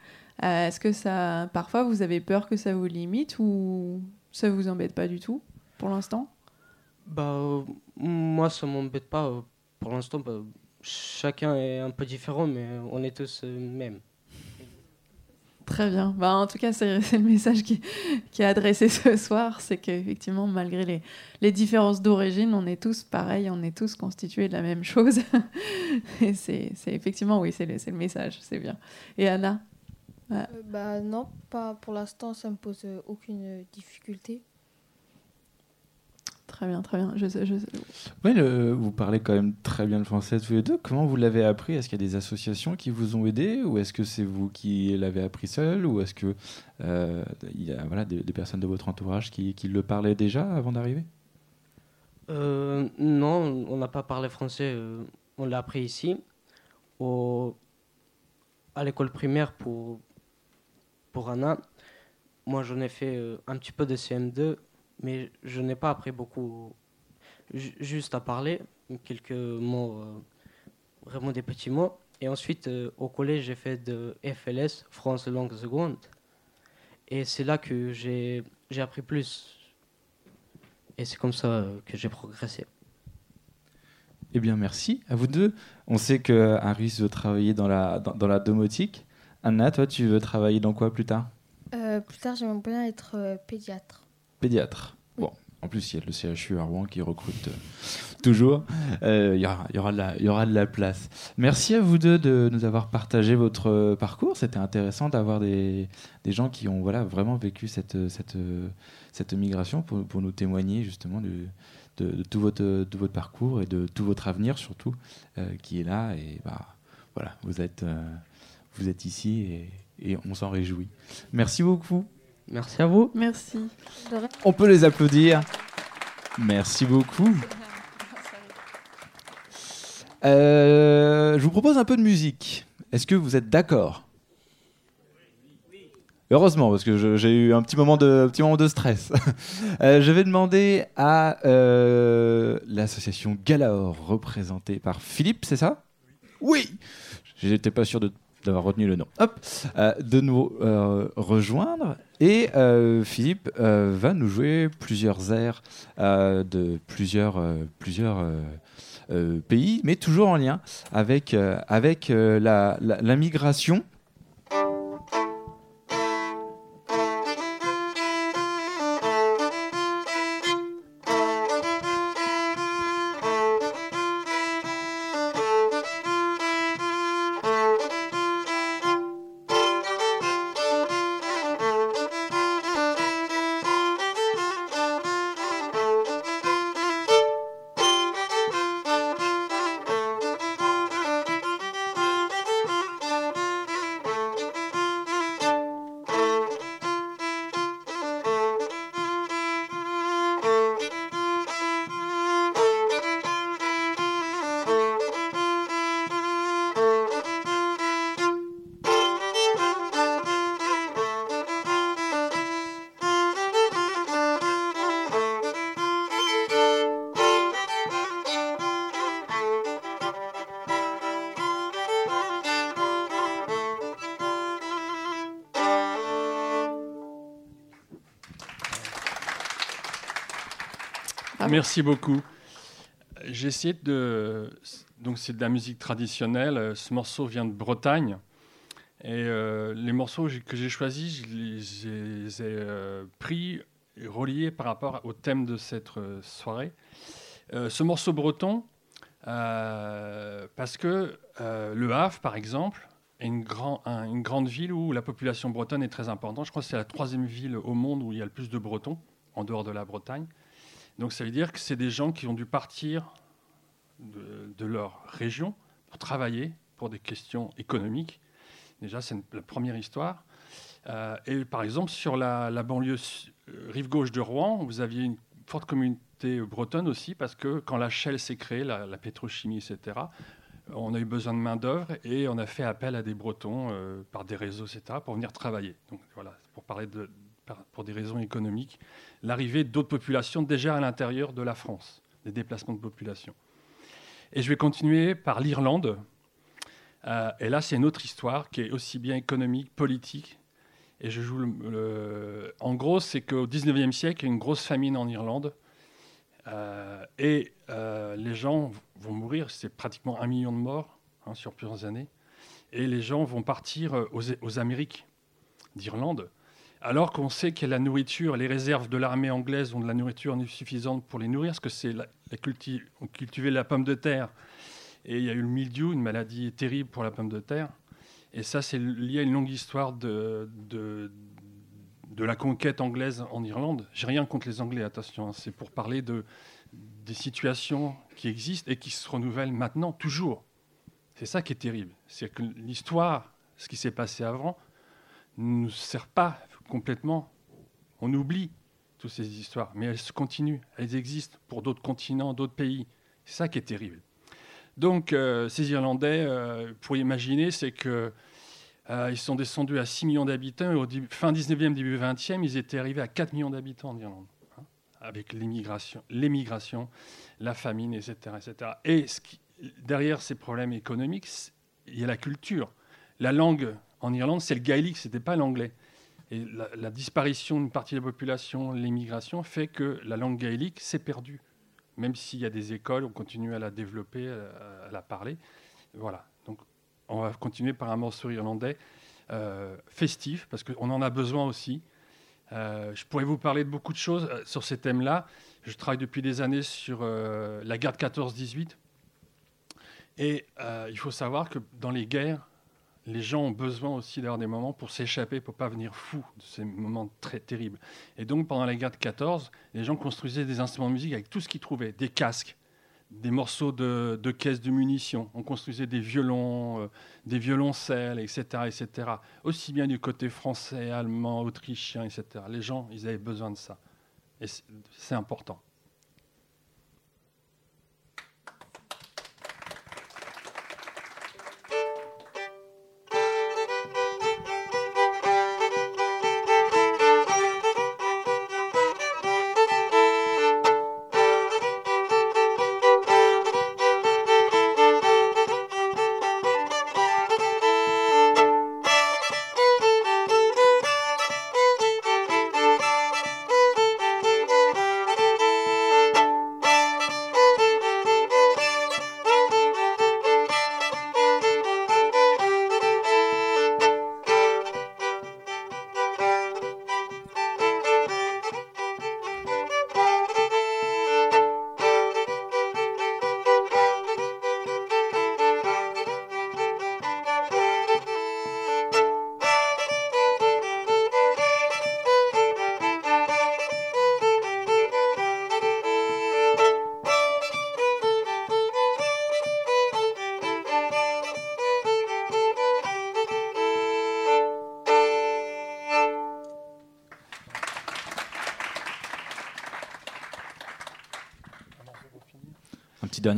euh, est-ce que ça, parfois, vous avez peur que ça vous limite ou ça vous embête pas du tout pour l'instant? Bah, euh, moi, ça m'embête pas. Pour l'instant, bah, chacun est un peu différent, mais on est tous euh, mêmes. Très bien. Bah, en tout cas, c'est le message qui, qui est adressé ce soir, c'est qu'effectivement, malgré les, les différences d'origine, on est tous pareils, on est tous constitués de la même chose. Et c'est effectivement, oui, c'est le, message, c'est bien. Et Anna? Euh, bah, non, pas pour l'instant, ça me pose euh, aucune difficulté. Très bien, très bien. Je, sais- je sais- Oui, le- vous parlez quand même très bien le français tous les deux. Comment vous l'avez appris? Est-ce qu'il y a des associations qui vous ont aidé? Ou est-ce que c'est vous qui l'avez appris seul? Ou est-ce que euh, il y a voilà, des, des personnes de votre entourage qui, qui le parlaient déjà avant d'arriver? Euh, non, on n'a pas parlé français. euh, on l'a appris ici, au, à l'école primaire pour, pour Anna. Moi, j'en ai fait euh, un petit peu de CM2, mais je n'ai pas appris beaucoup, ju- juste à parler, quelques mots, euh, vraiment des petits mots. Et ensuite, euh, au collège, j'ai fait de FLS, France langue seconde. Et c'est là que j'ai j'ai appris plus. Et c'est comme ça euh, que j'ai progressé. Eh bien, merci à vous deux. On sait que Harris veut travailler dans la, dans, dans la domotique. Anna, toi, tu veux travailler dans quoi plus tard? Euh, plus tard, j'aimerais bien être euh, pédiatre. Pédiatre. Bon, en plus, il y a le CHU à Rouen qui recrute euh, toujours. Euh, Il y, aura, il y, aura de la- il y aura de la place. Merci à vous deux de nous avoir partagé votre euh, parcours. C'était intéressant d'avoir des, des gens qui ont voilà, vraiment vécu cette, cette, cette migration pour, pour nous témoigner justement de, de tout, votre, de votre parcours et de tout votre avenir surtout euh, qui est là. Et bah, voilà, vous êtes, vous êtes ici et, et on s'en réjouit. Merci beaucoup. Merci à vous. Merci. On peut les applaudir. Merci beaucoup. Euh, je vous propose un peu de musique. Est-ce que vous êtes d'accord? Heureusement, parce que j'ai eu un petit moment de, un petit moment de stress. Euh, je vais demander à euh, l'association Galaor, représentée par Philippe, c'est ça? Oui J'étais pas sûr de- d'avoir retenu le nom. Hop euh, De nous euh, rejoindre. Et euh, Philippe euh, va nous jouer plusieurs airs euh, de plusieurs, plusieurs pays, mais toujours en lien avec, avec la- la migration. Merci beaucoup. J'ai essayé de. Donc, c'est de la musique traditionnelle. Ce morceau vient de Bretagne. Et euh, les morceaux que j'ai choisis, je les, ai euh, pris et reliés par rapport au thème de cette euh, soirée. ce morceau breton, parce que Le Havre, par exemple, est une, grand, une, grande ville où la population bretonne est très importante. Je crois que c'est la troisième ville au monde où il y a le plus de Bretons, en dehors de la Bretagne. Donc ça veut dire que c'est des gens qui ont dû partir de, leur région pour travailler pour des questions économiques Déjà, c'est la première histoire. Euh, et par exemple, sur la, banlieue euh, rive gauche de Rouen, vous aviez une forte communauté bretonne aussi, parce que quand la Shell s'est créée, la, pétrochimie, etc., on a eu besoin de main-d'œuvre et on a fait appel à des Bretons euh, par des réseaux, etc., pour venir travailler. Donc voilà, pour parler de, pour des raisons économiques, l'arrivée d'autres populations déjà à l'intérieur de la France, des déplacements de population. Et je vais continuer par l'Irlande, euh, et là, c'est une autre histoire qui est aussi bien économique, politique. Et je joue En gros, c'est qu'au 19e siècle, il y a une grosse famine en Irlande. Euh, et euh, les gens vont mourir, c'est pratiquement un million de morts hein, sur plusieurs années. Et les gens vont partir aux, Amériques d'Irlande, alors qu'on sait que la nourriture, les réserves de l'armée anglaise ont de la nourriture suffisante pour les nourrir, parce que c'est la, la on cultivait la pomme de terre et il y a eu le mildiou, une maladie terrible pour la pomme de terre. Et ça, c'est lié à une longue histoire de, de, la conquête anglaise en Irlande. J'ai rien contre les Anglais, attention. Hein. c'est pour parler de, des situations qui existent et qui se renouvellent maintenant, toujours. C'est ça qui est terrible. C'est que l'histoire, ce qui s'est passé avant, ne nous sert pas complètement. On oublie toutes ces histoires, mais elles continuent, elles existent pour d'autres continents, d'autres pays. C'est ça qui est terrible. Donc, euh, ces Irlandais, euh, pour imaginer, c'est qu'ils euh, sont descendus à 6 millions d'habitants et au fin 19e, début 20e, ils étaient arrivés à 4 millions d'habitants en Irlande, hein, avec l'émigration, la famine, etc. etc. Et derrière ces problèmes économiques, il y a la culture. La langue en Irlande, c'est le gaélique, ce n'était pas l'anglais. Et la, disparition d'une partie de la population, l'émigration, fait que la langue gaélique s'est perdue même s'il y a des écoles, on continue à la développer, à, la parler. Voilà. Donc, on va continuer par un morceau irlandais euh, festif, parce qu'on en a besoin aussi. Euh, je pourrais vous parler de beaucoup de choses euh, sur ces thèmes-là. Je travaille depuis des années sur la guerre de 14-18. Et il faut savoir que dans les guerres, les gens ont besoin aussi d'avoir des moments pour s'échapper, pour pas venir fou de ces moments très terribles. Et donc, pendant la guerre de 14, les gens construisaient des instruments de musique avec tout ce qu'ils trouvaient, des casques, des morceaux de, caisses de munitions. On construisait des violons, euh, des violoncelles, etc., etc. Aussi bien du côté français, allemand, autrichien, etc. Les gens, ils avaient besoin de ça. Et c'est important.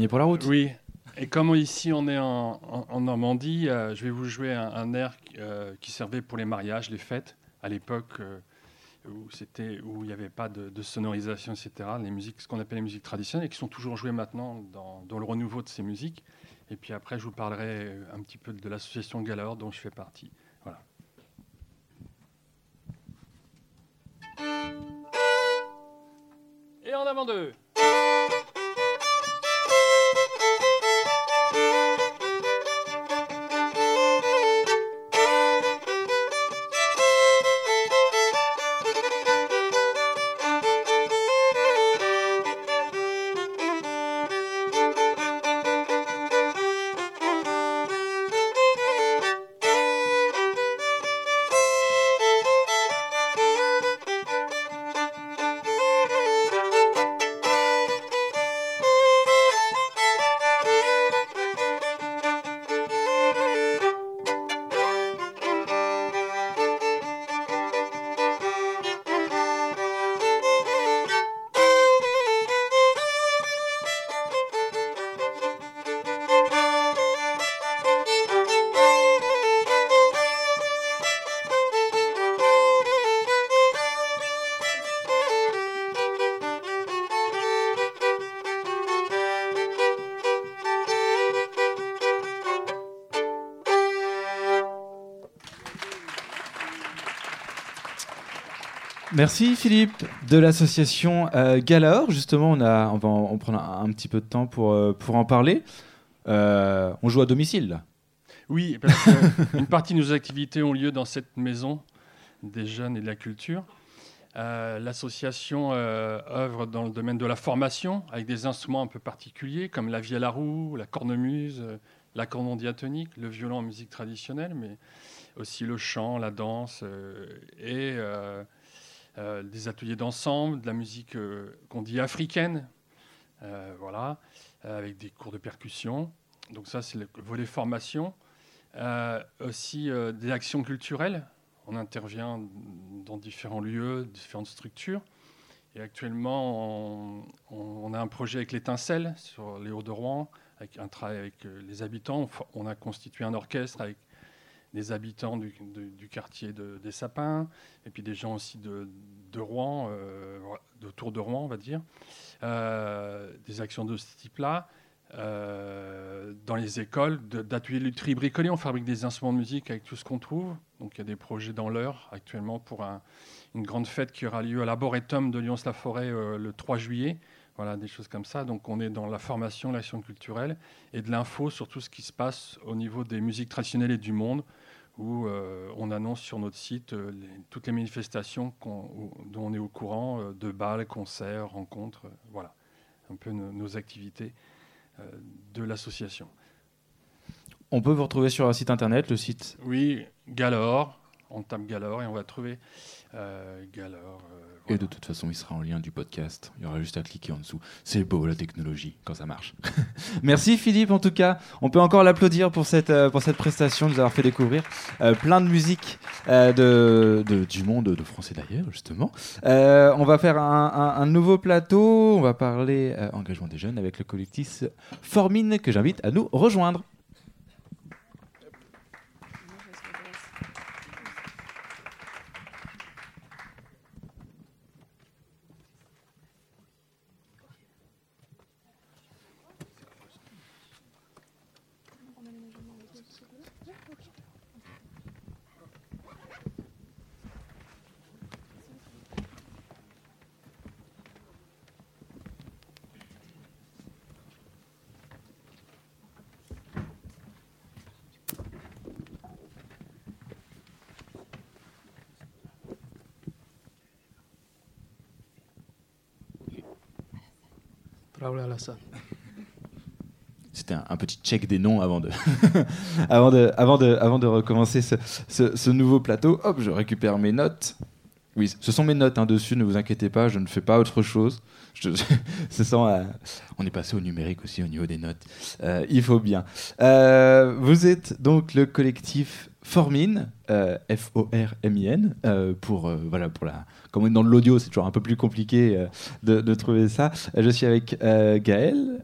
Pour la route. Oui. Et comme ici on est en, Normandie, euh, je vais vous jouer un, air euh, qui servait pour les mariages, les fêtes, à l'époque euh, où c'était où il n'y avait pas de, sonorisation, etc. Les musiques, ce qu'on appelle les musiques traditionnelles, et qui sont toujours jouées maintenant dans, dans, le renouveau de ces musiques. Et puis après, je vous parlerai un petit peu de l'association Galore dont je fais partie. Merci Philippe de l'association euh. Justement, on, a, va en, prendre un, petit peu de temps pour, euh, pour en parler. Euh, on joue à domicile. Oui, parce qu'une partie de nos activités ont lieu dans cette maison des jeunes et de la culture. L'association œuvre dans le domaine de la formation avec des instruments un peu particuliers comme la vielle à roue, la cornemuse, l'accordon diatonique, le violon en musique traditionnelle, mais aussi le chant, la danse et euh, des ateliers d'ensemble, de la musique euh, qu'on dit africaine, euh, voilà, avec des cours de percussion. Donc ça, c'est le volet formation. aussi des actions culturelles. On intervient dans différents lieux, différentes structures. Et actuellement, on, a un projet avec l'étincelle sur les Hauts-de-Rouen, avec un travail avec les habitants. On a constitué un orchestre avec des habitants du, quartier des Sapins, et puis des gens aussi de, Rouen, euh, autour de Rouen, on va dire. Euh, des actions de ce type-là. Euh, dans les écoles, lutherie bricolés, on fabrique des instruments de musique avec tout ce qu'on trouve. Donc il y a des projets dans l'heure actuellement pour une grande fête qui aura lieu à l'Arboretum de Lyons-la-Forêt le 3 juillet. Voilà, des choses comme ça. Donc on est dans la formation, l'action culturelle et de l'info sur tout ce qui se passe au niveau des musiques traditionnelles et du monde où euh, on annonce sur notre site euh, toutes les manifestations dont on est au courant, euh, de balles, concerts, rencontres, voilà, un peu nos activités de l'association. On peut vous retrouver sur un site internet, le site Oui, Galore, on tape Galore et on va trouver Galore et de toute façon, il sera en lien du podcast. Il y aura juste à cliquer en dessous. C'est beau la technologie quand ça marche. Merci Philippe en tout cas. On peut encore l'applaudir pour cette, euh, pour cette prestation, de nous avoir fait découvrir euh, plein de musique euh, de, du monde de français d'ailleurs justement. on va faire un, un, nouveau plateau. On va parler engagement des jeunes avec le collectif Formine que j'invite à nous rejoindre. C'était un, petit check des noms avant de, avant de, avant de, avant de recommencer ce, nouveau plateau. Hop, je récupère mes notes. Oui, ce sont mes notes hein, dessus, ne vous inquiétez pas, je ne fais pas autre chose. Euh, on est passé au numérique aussi au niveau des notes. Euh, il faut bien. Euh, vous êtes donc le collectif Formine, F-O-R-M-I-N, pour, voilà, pour la, comme on est dans l'audio, c'est toujours un peu plus compliqué de, de, trouver ça. Je suis avec Gaël,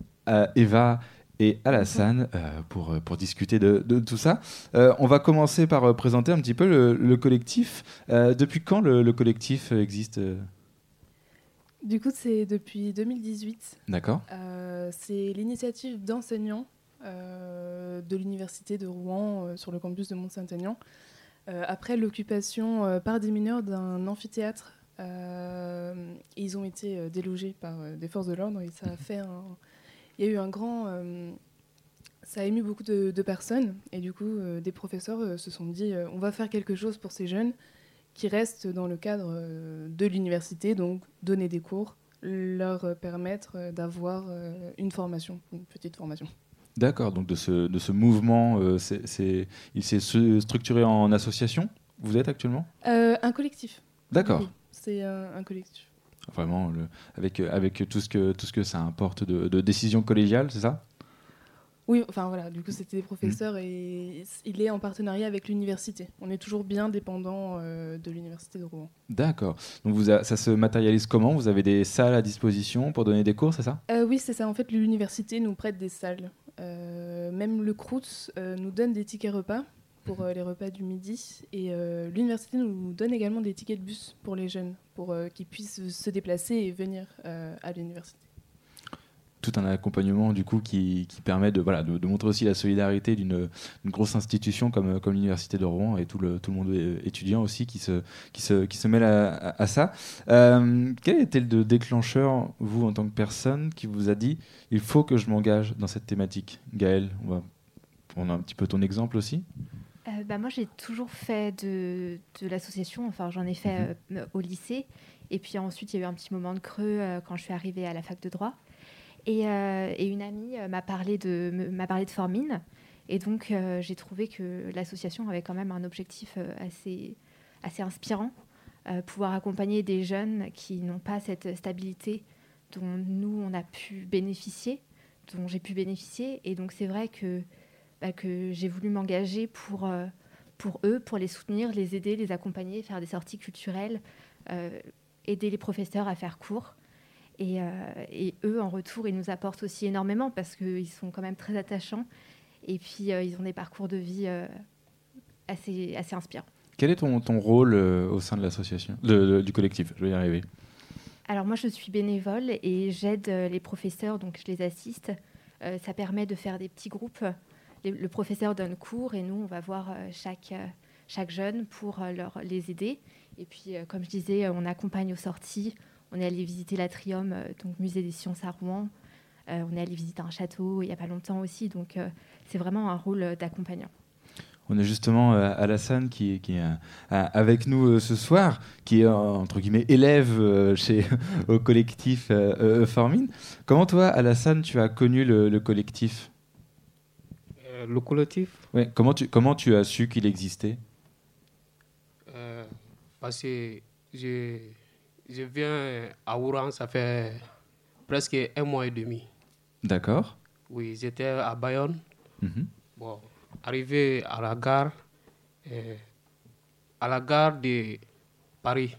Eva et Alassane euh, pour, euh, pour discuter de, de tout ça. Euh, on va commencer par présenter un petit peu le, le collectif. depuis quand le, le collectif existe Du coup, c'est depuis 2018. D'accord. c'est l'initiative d'enseignants de l'université de Rouen sur le campus de Mont-Saint-Aignan. après l'occupation par des mineurs d'un amphithéâtre, ils ont été délogés par des forces de l'ordre et ça a fait un il y a eu un grand. Euh, ça a ému beaucoup de, personnes et du coup, euh, des professeurs euh, se sont dit on va faire quelque chose pour ces jeunes qui restent dans le cadre de l'université, donc donner des cours, leur permettre d'avoir une formation, une petite formation. D'accord, donc de ce, de ce mouvement, il s'est structuré en association Vous êtes actuellement? Un collectif. D'accord. c'est un collectif. Vraiment, le, avec, avec tout, ce que, tout ce que ça importe de, de décision collégiale, c'est ça? Oui, enfin voilà, du coup c'était des professeurs mm. et il est en partenariat avec l'université. On est toujours bien dépendant euh, de l'université de Rouen. D'accord. Donc vous ça se matérialise comment? Vous avez des salles à disposition pour donner des cours, c'est ça? Euh, Oui, c'est ça. En fait, l'université nous prête des salles. Euh, même le CROUTS nous donne des tickets repas pour euh, les repas du midi. Et euh, l'université nous donne également des tickets de bus pour les jeunes, pour euh, qu'ils puissent se déplacer et venir à l'université. tout un accompagnement du coup qui, permet de, voilà, de, montrer aussi la solidarité d'une une grosse institution comme, comme l'Université de Rouen et tout le, tout le monde étudiant aussi qui se, qui se, qui se mêle à, ça. Euh, quel était le déclencheur, vous, en tant que personne, qui vous a dit il faut que je m'engage dans cette thématique? Gaël, on va prendre un petit peu ton exemple aussi. Euh, bah, moi, j'ai toujours fait de, de l'association, enfin j'en ai fait Mhm. euh, au lycée. Et puis ensuite, il y a eu un petit moment de creux euh, quand je suis arrivée à la fac de droit. Et, euh, et une amie m'a parlé de, m'a parlé de Formine. Et donc, j'ai trouvé que l'association avait quand même un objectif assez, assez inspirant. pouvoir accompagner des jeunes qui n'ont pas cette stabilité dont nous, on a pu bénéficier, dont j'ai pu bénéficier. Et donc, c'est vrai que, bah, que j'ai voulu m'engager pour, euh, pour eux, pour les soutenir, les aider, les accompagner, faire des sorties culturelles, euh, aider les professeurs à faire cours. Et, euh, et eux, en retour, ils nous apportent aussi énormément parce qu'ils sont quand même très attachants. Et puis, ils ont des parcours de vie assez, assez inspirants. Quel est ton, ton rôle euh, au sein de l'association, du collectif? Je vais y arriver. Alors moi, je suis bénévole et j'aide euh, les professeurs, donc je les assiste. Euh, ça permet de faire des petits groupes. Le professeur donne cours et nous, on va voir euh, chaque, euh, chaque jeune pour euh, les aider. Et puis, comme je disais, on accompagne aux sorties. On est allé visiter l'Atrium, donc musée des sciences à Rouen. On est allé visiter un château il n'y a pas longtemps aussi. Donc, c'est vraiment un rôle d'accompagnant. On est justement Alassane qui, est avec nous ce soir, qui est entre guillemets élève chez, au collectif Formine. Comment toi, Alassane, tu as connu le, le collectif? Le collectif, ouais, comment, tu, comment tu as su qu'il existait? Euh, parce que je, je viens à Ouran, ça fait presque un mois et demi. D'accord. Oui, j'étais à Bayonne. Mhm. Bon, arrivé à la gare, euh, à la gare de Paris.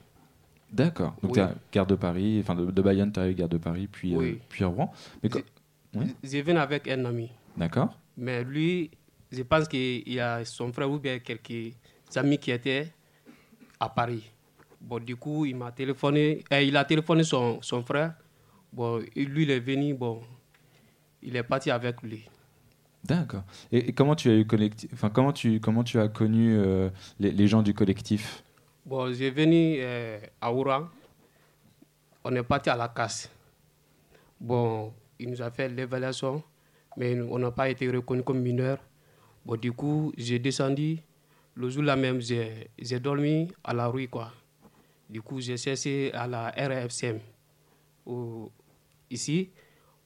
D'accord. Donc Oui. tu Gare de Paris, enfin de, de Bayonne, tu es à Gare de Paris, puis, euh, Oui. puis à Rouen. Mais co- Oui. Je viens avec un ami. D'accord. Mais lui, je pense qu'il y a son frère ou bien quelques amis qui étaient à Paris. Bon, du coup, il m'a téléphoné, euh, il a téléphoné son, son frère. Bon, lui, il est venu, bon, il est parti avec lui. D'accord. Et, et comment tu as eu collectif, enfin comment tu comment tu as connu euh, les, les gens du collectif? Bon, j'ai venu euh, à Ouran. On est parti à la casse. Bon, il nous a fait l'évaluation, mais on n'a pas été reconnu comme mineur. Bon, du coup, j'ai descendu. Le jour-là même, j'ai dormi à la rue, quoi. Du coup, j'ai cherché à la RFCM. Ici,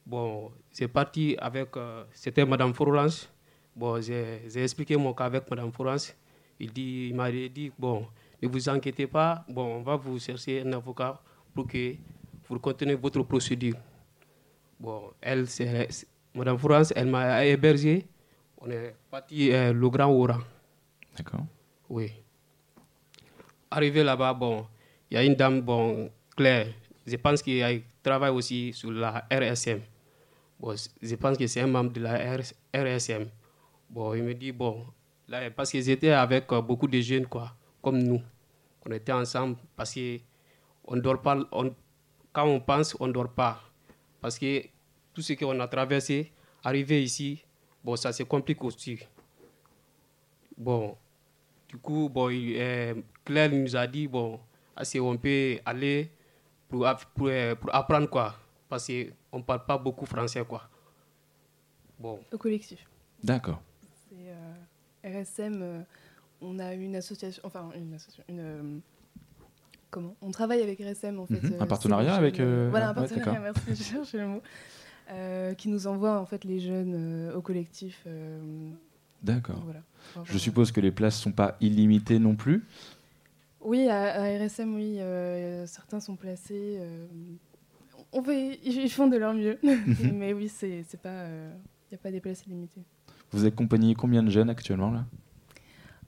bon, c'est parti avec... euh, C'était Madame Florence. Bon, j'ai expliqué mon cas avec Madame Florence. Il, il m'a dit, bon, ne vous inquiétez pas, bon, on va vous chercher un avocat pour que vous continuez votre procédure. Bon, elle, Madame France, elle m'a hébergé. On est parti euh, le Grand Oran. D'accord. Oui. Arrivé là-bas, bon, il y a une dame, bon, Claire, je pense qu'elle travaille aussi sur la RSM. Bon, je pense que c'est un membre de la RS RSM. Bon, il me dit, bon, là, parce que j'étais avec euh, beaucoup de jeunes, quoi, comme nous. On était ensemble parce que on dort pas, on, quand on pense, on ne dort pas. Parce que tout ce qu'on a traversé, arrivé ici, bon, ça se complique aussi. Bon, du coup, bon, il- euh, Claire nous a dit, bon, assez on peut aller pour, pour, euh, pour apprendre quoi. Parce qu'on ne parle pas beaucoup français quoi. Bon, Au collectif. D'accord. C'est euh, RSM, euh, on a une association, enfin une association, une, euh, comment? On travaille avec RSM en fait. Mhm. Un euh, partenariat avec, euh, voilà, un partenariat, merci, je cherchais le mot. Euh, qui nous envoie en fait les jeunes euh, au collectif. euh, D'accord. voilà. Je suppose que les places sont pas illimitées non plus. Oui, à, à RSM, oui, certains sont placés. on fait, ils font de leur mieux, Mhm. mais oui, c'est c'est pas, il n'y a pas des places illimitées. Vous accompagnez combien de jeunes actuellement là?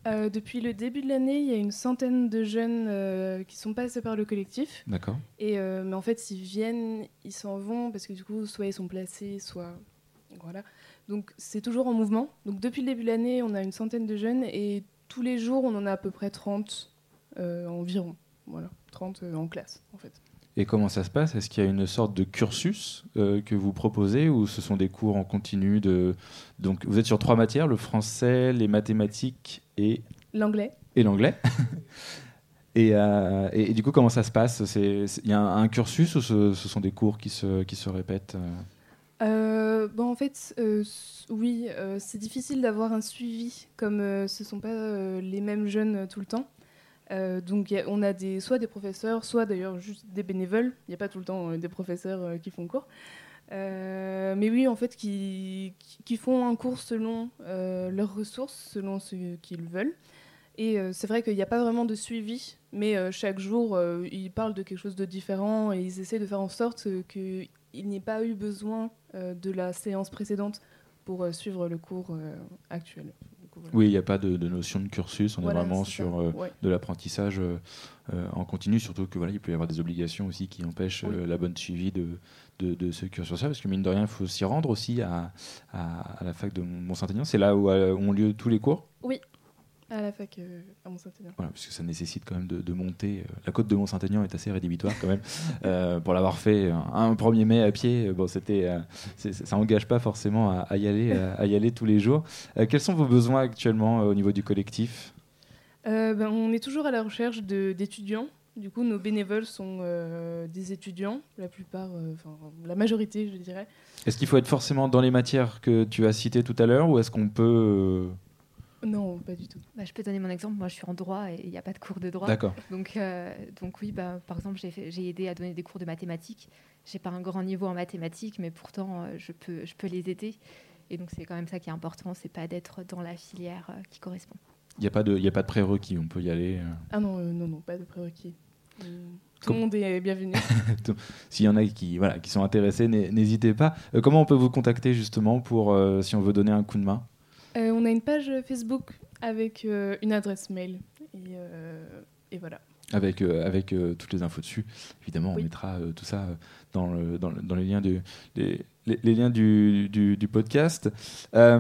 Euh, depuis le début de l'année, il y a une centaine de jeunes euh, qui sont passés par le collectif. D'accord. Et euh, mais en fait, s'ils viennent, ils s'en vont parce que du coup, soit ils sont placés, soit voilà. Donc c'est toujours en mouvement. Donc depuis le début de l'année, on a une centaine de jeunes et tous les jours, on en a à peu près 30 euh, environ. Voilà, 30 euh, en classe en fait. Et comment ça se passe? Est-ce qu'il y a une sorte de cursus euh, que vous proposez ou ce sont des cours en continu de... Donc vous êtes sur trois matières, le français, les mathématiques et... L'anglais. Et l'anglais. et, euh, et, et, du coup, comment ça se passe? Il y a un, un, cursus ou ce, ce, sont des cours qui se, qui se répètent euh, bon, en fait, euh, oui, euh, c'est difficile d'avoir un suivi, comme ce ne sont pas les mêmes jeunes tout le temps. donc a, on a des, soit des professeurs, soit d'ailleurs juste des bénévoles. Il n'y a pas tout le temps des professeurs qui font cours. Mais oui, en fait, qui, qui font un cours selon leurs ressources, selon ce qu'ils veulent. Et c'est vrai qu'il n'y a pas vraiment de suivi, mais chaque jour, ils parlent de quelque chose de différent et ils essaient de faire en sorte que il n'y ait pas eu besoin euh, de la séance précédente pour euh, suivre le cours euh, actuel. Voilà. Oui, il n'y a pas de, de, notion de cursus, on voilà, est vraiment est sur ouais. de l'apprentissage en continu, surtout que voilà, il peut y avoir des obligations aussi qui empêchent oui. la bonne suivi de, de, de ce cursus-là, parce que mine de rien, il faut s'y rendre aussi à, à, à, la fac de Mont-Saint-Aignan. C'est là où ont lieu tous les cours? Oui, à la fac euh, à Mont-Saint-Aignan. Voilà, parce que ça nécessite quand même de, de monter. Euh, la côte de Mont-Saint-Aignan est assez rédhibitoire quand même. euh, pour l'avoir fait un, un, 1er mai à pied, bon, c'était, euh, ça n'engage pas forcément à, à y aller, à, à, y aller tous les jours. Quels sont vos besoins actuellement au niveau du collectif? Ben, On est toujours à la recherche d'étudiants. Du coup, nos bénévoles sont des étudiants, la plupart, la majorité, je dirais. Est-ce qu'il faut être forcément dans les matières que tu as citées tout à l'heure, ou est-ce qu'on peut non, pas du tout. Bah, je peux donner mon exemple. Moi, je suis en droit et il n'y a pas de cours de droit. D'accord. Donc, euh, donc oui, bah, par exemple, j'ai aidé à donner des cours de mathématiques. J'ai pas un grand niveau en mathématiques, mais pourtant, euh, je, peux, je peux les aider. Et donc, c'est quand même ça qui est important, c'est pas d'être dans la filière euh, qui correspond. Il n'y a pas de, il a pas de prérequis, on peut y aller. Ah non, non, non, pas de prérequis. Tout le monde est bienvenu. S'il y en a qui, voilà, qui sont intéressés, n'hésitez pas. Euh, comment on peut vous contacter justement pour euh, si on veut donner un coup de main? On a une page Facebook avec euh, une adresse mail. Et, euh, et voilà. Avec, avec toutes les infos dessus. Évidemment, oui. on mettra tout ça dans, le, dans, le, dans, les liens, du, les, les, les liens du, du, du podcast. ça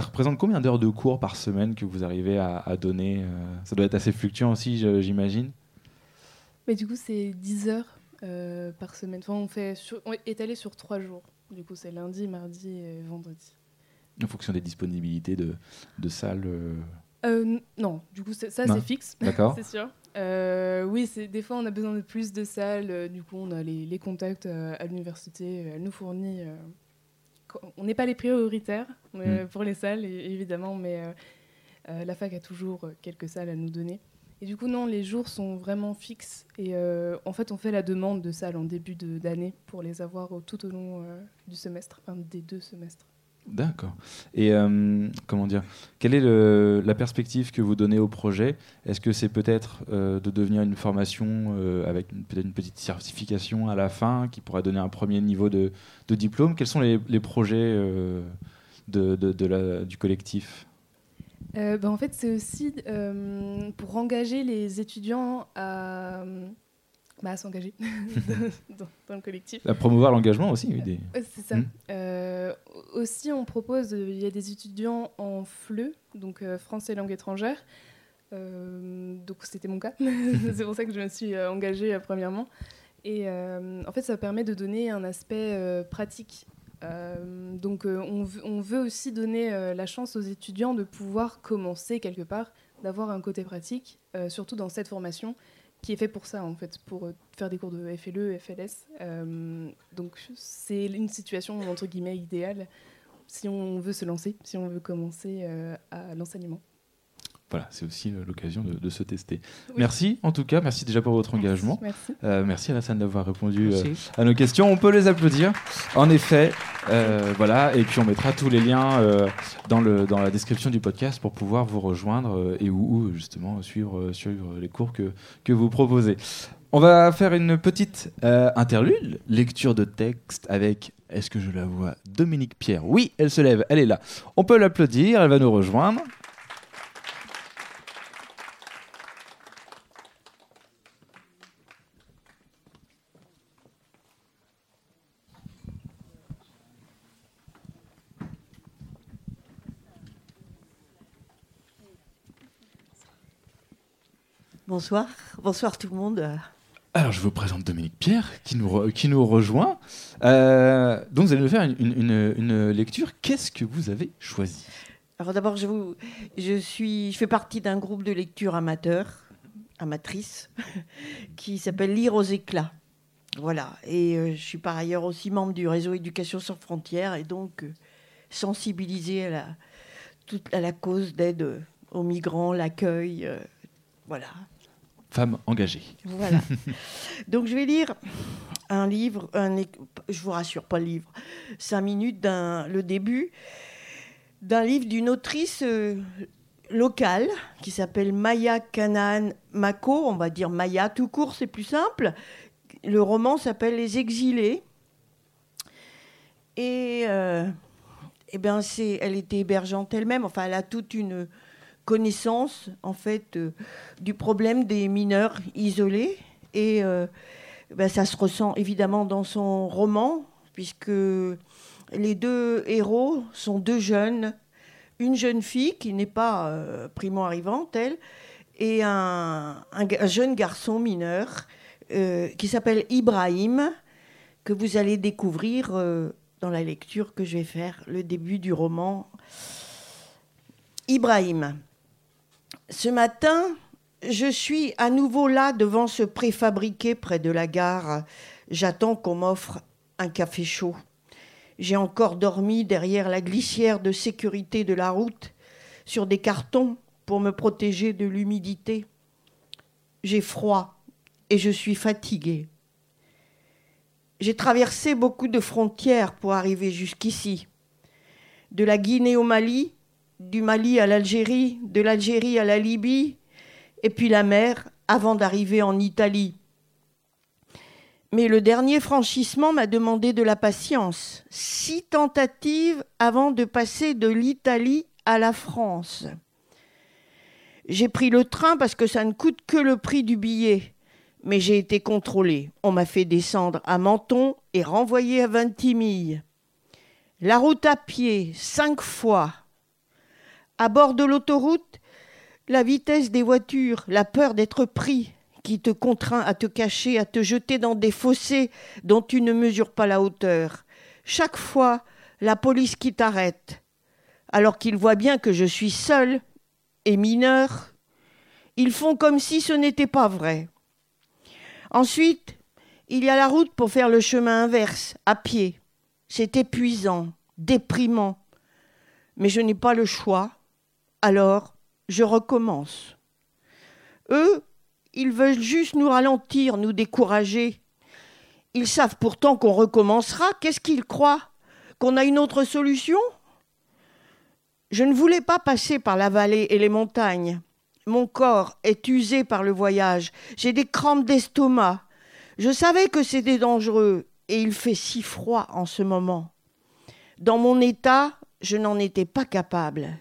représente combien d'heures de cours par semaine que vous arrivez à, à donner Ça doit être assez fluctuant aussi, j'imagine. Mais du coup, c'est 10 heures euh, par semaine. Enfin, on, fait sur, on est étalé sur 3 jours. Du coup, c'est lundi, mardi et vendredi. En fonction des disponibilités de, de salles euh... Euh, Non, du coup, ça, c'est fixe. D'accord. c'est sûr. Euh, oui, des fois, on a besoin de plus de salles. Du coup, on a les, les contacts à l'université. Elle nous fournit. on n'est pas les prioritaires mm. pour les salles, évidemment, mais la fac a toujours quelques salles à nous donner. Et du coup, non, les jours sont vraiment fixes. Et en fait, on fait la demande de salles en début d'année pour les avoir tout au long du semestre, enfin des deux semestres. D'accord. Et euh, comment dire Quelle est la perspective que vous donnez au projet? Est-ce que c'est peut-être euh, de devenir une formation euh, avec peut-être une petite certification à la fin qui pourra donner un premier niveau de, diplôme? Quels sont les, projets de, du collectif? Ben en fait, c'est aussi pour engager les étudiants à, bah, à s'engager dans, dans, le collectif. À promouvoir l'engagement aussi. Oui, des... C'est ça. Mmh. Euh, aussi, on propose, il y a des étudiants en FLE, donc euh, français langue étrangère. donc c'était mon cas. c'est pour ça que je me suis engagée premièrement. Et en fait, ça permet de donner un aspect pratique euh, donc euh, on, on, veut aussi donner euh, la chance aux étudiants de pouvoir commencer quelque part, d'avoir un côté pratique, euh, surtout dans cette formation qui est fait pour ça en fait, pour faire des cours de FLE, FLS. donc c'est une situation entre guillemets idéale si on veut se lancer, si on veut commencer à l'enseignement voilà, c'est aussi l'occasion de, de, se tester. Oui. Merci en tout cas, merci déjà pour votre engagement. Merci, euh, merci Alassane d'avoir répondu euh, à nos questions. On peut les applaudir. En effet, euh, voilà, et puis on mettra tous les liens euh, dans, le, dans la description du podcast pour pouvoir vous rejoindre euh, et où, justement suivre, suivre les cours que, que vous proposez. On va faire une petite interlude, lecture de texte avec est-ce que je la vois? Dominique Pierre Oui, elle se lève, elle est là. On peut l'applaudir, elle va nous rejoindre. Bonsoir, bonsoir tout le monde. Alors, je vous présente Dominique Pierre, qui nous, re- qui nous rejoint. Euh, donc, vous allez nous faire une, une- lecture. Qu'est-ce que vous avez choisi? Alors d'abord, je, vous, je, suis, je fais partie d'un groupe de lecture amateur, amatrice, qui s'appelle Lire aux éclats. Voilà. Et euh, je suis par ailleurs aussi membre du réseau Éducation sans frontières et donc euh, sensibilisée à la, toute, à la cause d'aide aux migrants, l'accueil. voilà. Femme engagée. Voilà. Donc je vais lire un livre, un, je vous rassure, pas le livre, cinq minutes, le début d'un livre d'une autrice euh, locale qui s'appelle Maya Kanaan Mako, on va dire Maya tout court, c'est plus simple. Le roman s'appelle Les Exilés. Et, euh, eh ben c'est, elle était hébergeante elle-même, enfin elle a toute une connaissance en fait euh, du problème des mineurs isolés et euh, ben, ça se ressent évidemment dans son roman puisque les deux héros sont deux jeunes, une jeune fille qui n'est pas euh, primo-arrivante elle et un, jeune garçon mineur qui s'appelle Ibrahim que vous allez découvrir dans la lecture que je vais faire, le début du roman. Ibrahim. Ce matin, je suis à nouveau là devant ce préfabriqué près de la gare. J'attends qu'on m'offre un café chaud. J'ai encore dormi derrière la glissière de sécurité de la route, sur des cartons pour me protéger de l'humidité. J'ai froid et je suis fatiguée. J'ai traversé beaucoup de frontières pour arriver jusqu'ici. De la Guinée au Mali, du Mali à l'Algérie, de l'Algérie à la Libye, et puis la mer avant d'arriver en Italie. Mais le dernier franchissement m'a demandé de la patience. Six tentatives avant de passer de l'Italie à la France. J'ai pris le train parce que ça ne coûte que le prix du billet. Mais j'ai été contrôlée. On m'a fait descendre à Menton et renvoyé à Vintimille. La route à pied, cinq fois. À bord de l'autoroute, la vitesse des voitures, la peur d'être pris, qui te contraint à te cacher, à te jeter dans des fossés dont tu ne mesures pas la hauteur. Chaque fois, la police qui t'arrête. Alors qu'ils voient bien que je suis seule et mineure, ils font comme si ce n'était pas vrai. Ensuite, il y a la route pour faire le chemin inverse, à pied. C'est épuisant, déprimant. Mais je n'ai pas le choix. Alors, je recommence. Eux, ils veulent juste nous ralentir, nous décourager. Ils savent pourtant qu'on recommencera. Qu'est-ce qu'ils croient? Qu'on a une autre solution? Je ne voulais pas passer par la vallée et les montagnes. Mon corps est usé par le voyage. J'ai des crampes d'estomac. Je savais que c'était dangereux et il fait si froid en ce moment. Dans mon état, je n'en étais pas capable.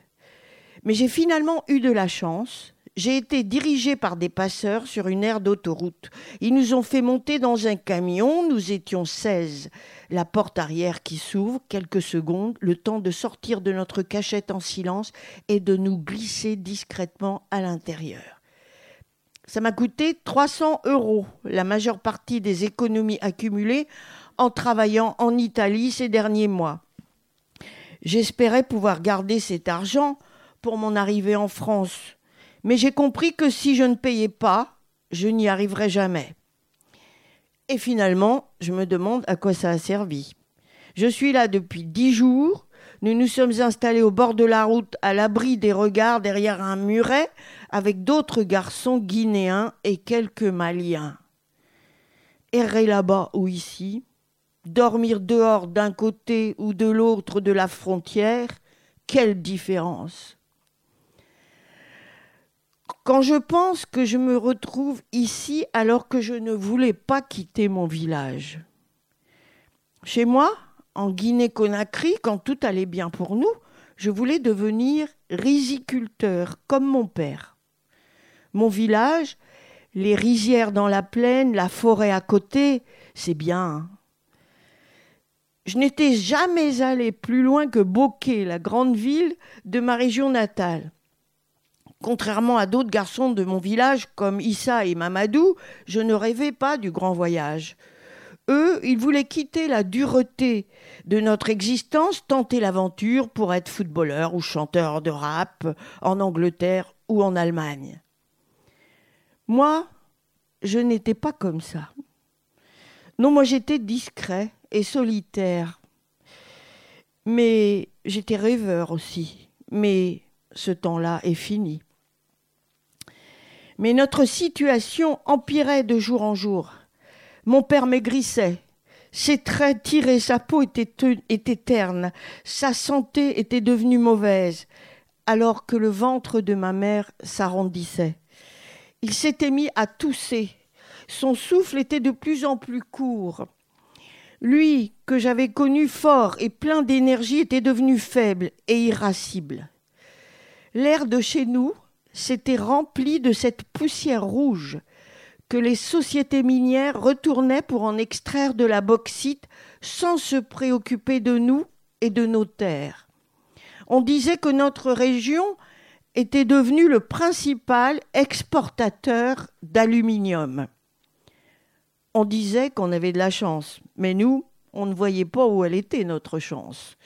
Mais j'ai finalement eu de la chance. J'ai été dirigée par des passeurs sur une aire d'autoroute. Ils nous ont fait monter dans un camion. Nous étions 16. La porte arrière qui s'ouvre, quelques secondes, le temps de sortir de notre cachette en silence et de nous glisser discrètement à l'intérieur. Ça m'a coûté 300 euros, la majeure partie des économies accumulées en travaillant en Italie ces derniers mois. J'espérais pouvoir garder cet argent pour mon arrivée en France, mais j'ai compris que si je ne payais pas, je n'y arriverais jamais. Et finalement, je me demande à quoi ça a servi. Je suis là depuis dix jours. Nous nous sommes installés au bord de la route, à l'abri des regards derrière un muret, avec d'autres garçons guinéens et quelques Maliens. Errer là-bas ou ici, dormir dehors d'un côté ou de l'autre de la frontière, quelle différence Quand je pense que je me retrouve ici alors que je ne voulais pas quitter mon village. Chez moi, en Guinée-Conakry, quand tout allait bien pour nous, je voulais devenir riziculteur, comme mon père. Mon village, les rizières dans la plaine, la forêt à côté, c'est bien. hein. Je n'étais jamais allé plus loin que Bokeh, la grande ville de ma région natale. Contrairement à d'autres garçons de mon village comme Issa et Mamadou, je ne rêvais pas du grand voyage. Eux, ils voulaient quitter la dureté de notre existence, tenter l'aventure pour être footballeur ou chanteur de rap en Angleterre ou en Allemagne. Moi, je n'étais pas comme ça. Non, moi j'étais discret et solitaire. Mais j'étais rêveur aussi. Mais ce temps-là est fini. Mais notre situation empirait de jour en jour. Mon père maigrissait. Ses traits tirés, sa peau était, était terne, sa santé était devenue mauvaise, alors que le ventre de ma mère s'arrondissait. Il s'était mis à tousser. Son souffle était de plus en plus court. Lui, que j'avais connu fort et plein d'énergie, était devenu faible et irascible. L'air de chez nous s'était rempli de cette poussière rouge que les sociétés minières retournaient pour en extraire de la bauxite sans se préoccuper de nous et de nos terres. On disait que notre région était devenue le principal exportateur d'aluminium. On disait qu'on avait de la chance, mais nous, on ne voyait pas où elle était, notre chance.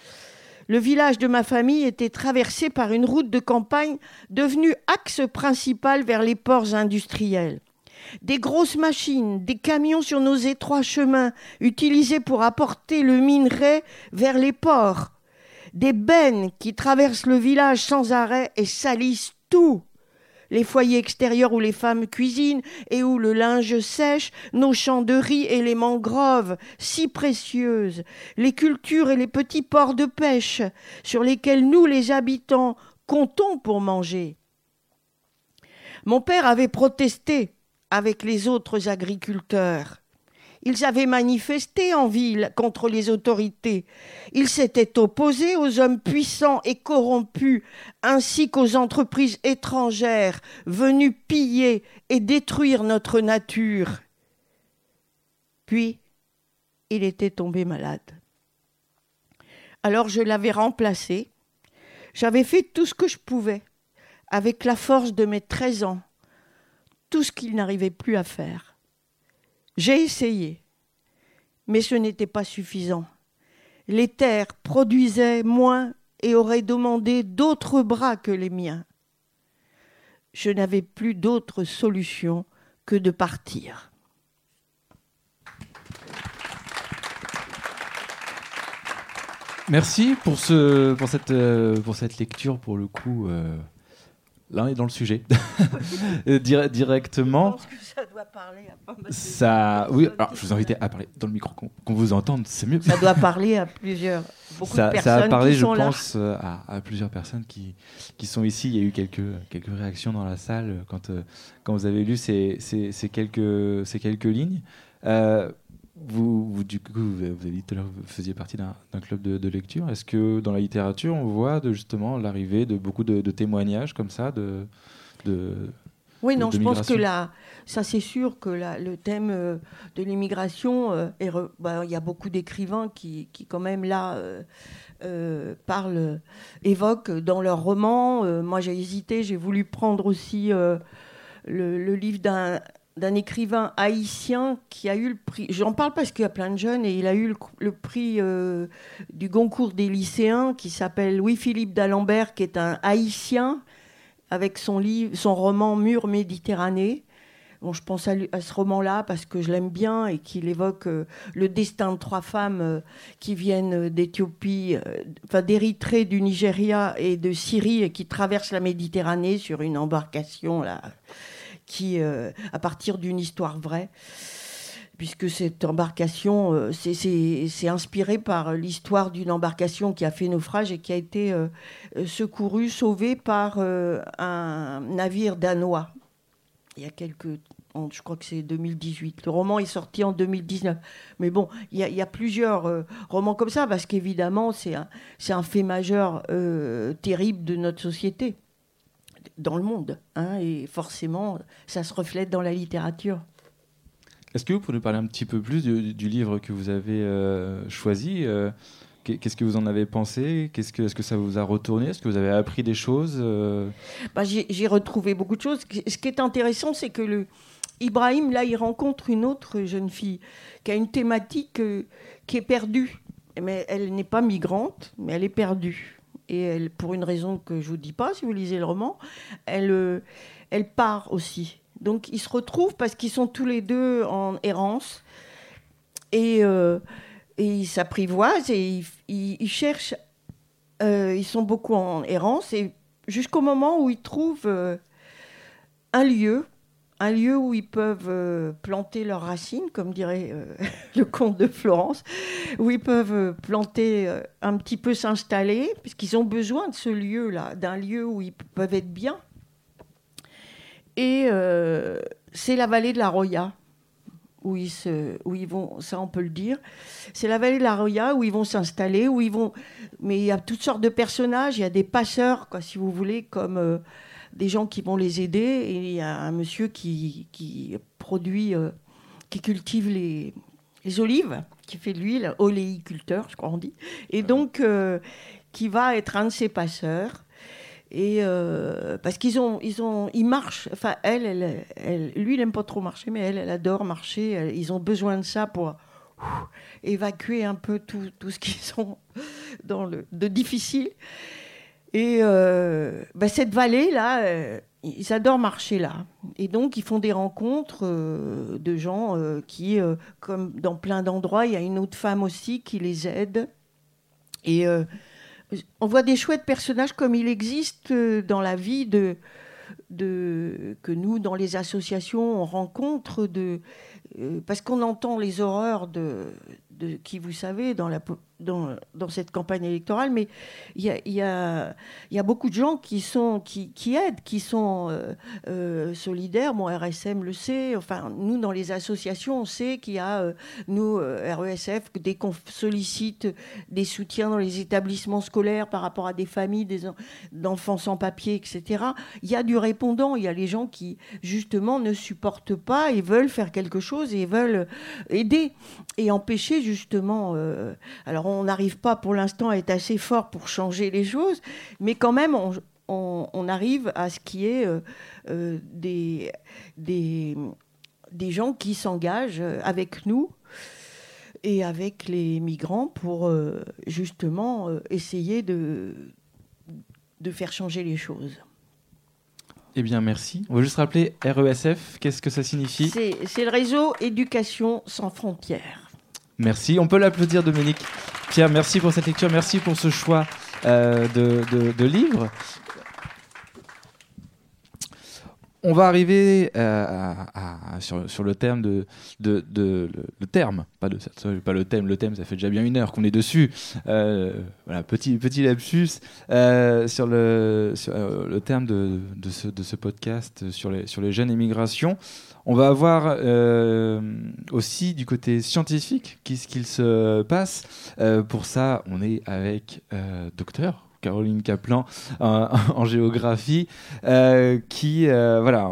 Le village de ma famille était traversé par une route de campagne devenue axe principal vers les ports industriels. Des grosses machines, des camions sur nos étroits chemins, utilisés pour apporter le minerai vers les ports. Des bennes qui traversent le village sans arrêt et salissent tout. Les foyers extérieurs où les femmes cuisinent et où le linge sèche, nos champs de riz et les mangroves, si précieuses, les cultures et les petits ports de pêche, sur lesquels nous, les habitants, comptons pour manger. Mon père avait protesté avec les autres agriculteurs. Ils avaient manifesté en ville contre les autorités. Ils s'étaient opposés aux hommes puissants et corrompus, ainsi qu'aux entreprises étrangères venues piller et détruire notre nature. Puis, il était tombé malade. Alors je l'avais remplacé. J'avais fait tout ce que je pouvais, avec la force de mes treize ans tout ce qu'il n'arrivait plus à faire. J'ai essayé, mais ce n'était pas suffisant. Les terres produisaient moins et auraient demandé d'autres bras que les miens. Je n'avais plus d'autre solution que de partir. Merci pour, euh, cette lecture, pour le coup. Euh, Là, on est dans le sujet. Directement. Je pense que ça doit parler à Ça, oui, alors je vous invite à parler dans le micro, qu'on vous entende, c'est mieux. Ça doit parler à plusieurs. Beaucoup ça, de personnes ça a parlé, qui je sont pense, euh, à, à plusieurs personnes qui, qui sont ici. Il y a eu quelques, quelques réactions dans la salle quand, euh, quand vous avez lu ces, ces, ces quelques, ces quelques lignes. Euh, vous, vous, du coup, vous avez dit tout à l'heure que vous faisiez partie d'un club de, de lecture. Est-ce que dans la littérature, on voit de, justement l'arrivée de beaucoup de, de témoignages comme ça de, Oui, non, je pense que là, ça c'est sûr que le thème euh, de l'immigration, euh, bah, il y a beaucoup d'écrivains qui, qui, quand même là euh, parlent, évoquent dans leurs romans. Moi j'ai hésité, j'ai voulu prendre aussi le, le livre d'un d'un écrivain haïtien qui a eu le prix. J'en parle parce qu'il y a plein de jeunes et il a eu le, prix euh, du Goncourt des lycéens qui s'appelle Louis-Philippe d'Alembert, qui est un haïtien avec son livre, son roman Mur Méditerranée. Bon, je pense à, ce roman-là parce que je l'aime bien et qu'il évoque euh, le destin de trois femmes euh, qui viennent d'Éthiopie, enfin d'Érythrée, du Nigeria et de Syrie et qui traversent la Méditerranée sur une embarcation là, qui, euh, à partir d'une histoire vraie puisque cette embarcation, euh, c'est- inspiré par l'histoire d'une embarcation qui a fait naufrage et qui a été euh, secourue, sauvée par euh, un navire danois. Il y a quelques... Je crois que c'est 2018. Le roman est sorti en 2019. Mais bon, il y a, plusieurs romans comme ça, parce qu'évidemment, c'est un, fait majeur terrible de notre société, dans le monde. hein, et forcément, ça se reflète dans la littérature. Est-ce que vous pouvez nous parler un petit peu plus du, du livre que vous avez euh, choisi euh, Qu'est-ce que vous en avez pensé Qu'est-ce que, Est-ce que ça vous a retourné Est-ce que vous avez appris des choses euh? Bah, J'ai retrouvé beaucoup de choses. Ce qui est intéressant, c'est que le Ibrahim, là, il rencontre une autre jeune fille qui a une thématique qui est perdue. Mais elle n'est pas migrante, mais elle est perdue. Et elle, pour une raison que je vous dis pas, si vous lisez le roman, elle, euh, elle part aussi. Donc ils se retrouvent parce qu'ils sont tous les deux en errance. Et et ils s'apprivoisent et ils, cherchent. Euh, ils sont beaucoup en errance et jusqu'au moment où ils trouvent euh, un lieu, un lieu où ils peuvent euh, planter leurs racines, comme dirait le comte de Florence, où ils peuvent planter un petit peu s'installer, puisqu'ils ont besoin de ce lieu-là, d'un lieu où ils peuvent être bien. Et c'est la vallée de la Roya où ils, se, où ils vont, ça on peut le dire. C'est la vallée de la Roya où ils vont s'installer, où ils vont. Mais il y a toutes sortes de personnages. Il y a des passeurs, quoi, si vous voulez, comme euh, des gens qui vont les aider. Et il y a un monsieur qui, qui produit, euh, qui cultive les, les, olives, qui fait de l'huile, oléiculteur, je crois on dit. Et donc, euh, qui va être un de ces passeurs. Et euh, parce qu'ils ont, ils ont, ils marchent. Enfin, elle, elle, elle lui, il n'aime pas trop marcher, mais elle, elle adore marcher. ils ont besoin de ça pour évacuer un peu tout, tout ce qu'ils ont dans le de difficile. Et euh, bah, cette vallée là, euh, ils adorent marcher là. Et donc ils font des rencontres de gens qui, comme dans plein d'endroits, il y a une autre femme aussi qui les aide. Et on voit des chouettes personnages comme il existe euh, dans la vie de, que nous, dans les associations, on rencontre de, euh, parce qu'on entend les horreurs de, de qui, vous savez, dans la, dans, cette campagne électorale, mais il y a, beaucoup de gens qui aident, qui sont euh, euh, solidaires. Mon RSM le sait. Enfin, nous, dans les associations, on sait qu'il y a, euh, nous, RESF, dès qu'on sollicite des soutiens dans les établissements scolaires par rapport à des familles d'enfants sans papier, etc., il y a du répondant. Il y a les gens qui, justement, ne supportent pas et veulent faire quelque chose et veulent aider et empêcher, justement. alors, on n'arrive pas pour l'instant à être assez fort pour changer les choses, mais quand même, on, arrive à ce qui est euh, euh, des, des, gens qui s'engagent avec nous et avec les migrants pour euh, justement essayer de, de faire changer les choses. Eh bien, merci. On va juste rappeler RESF, qu'est-ce que ça signifie? C'est le réseau Éducation sans frontières. Merci. On peut l'applaudir, Dominique. Pierre, merci pour cette lecture. Merci pour ce choix euh, de, de, livres. On va arriver euh, sur, le terme de, de, le, terme, pas de le thème, le thème, ça fait déjà bien une heure qu'on est dessus. Euh, voilà, petit petit lapsus sur le sur, le terme de, ce, podcast sur les sur les jeunes émigrations. On va avoir euh, aussi du côté scientifique ce qu'il se passe. Euh, pour ça, on est avec euh, docteur Caroline Kaplan en, géographie, qui voilà,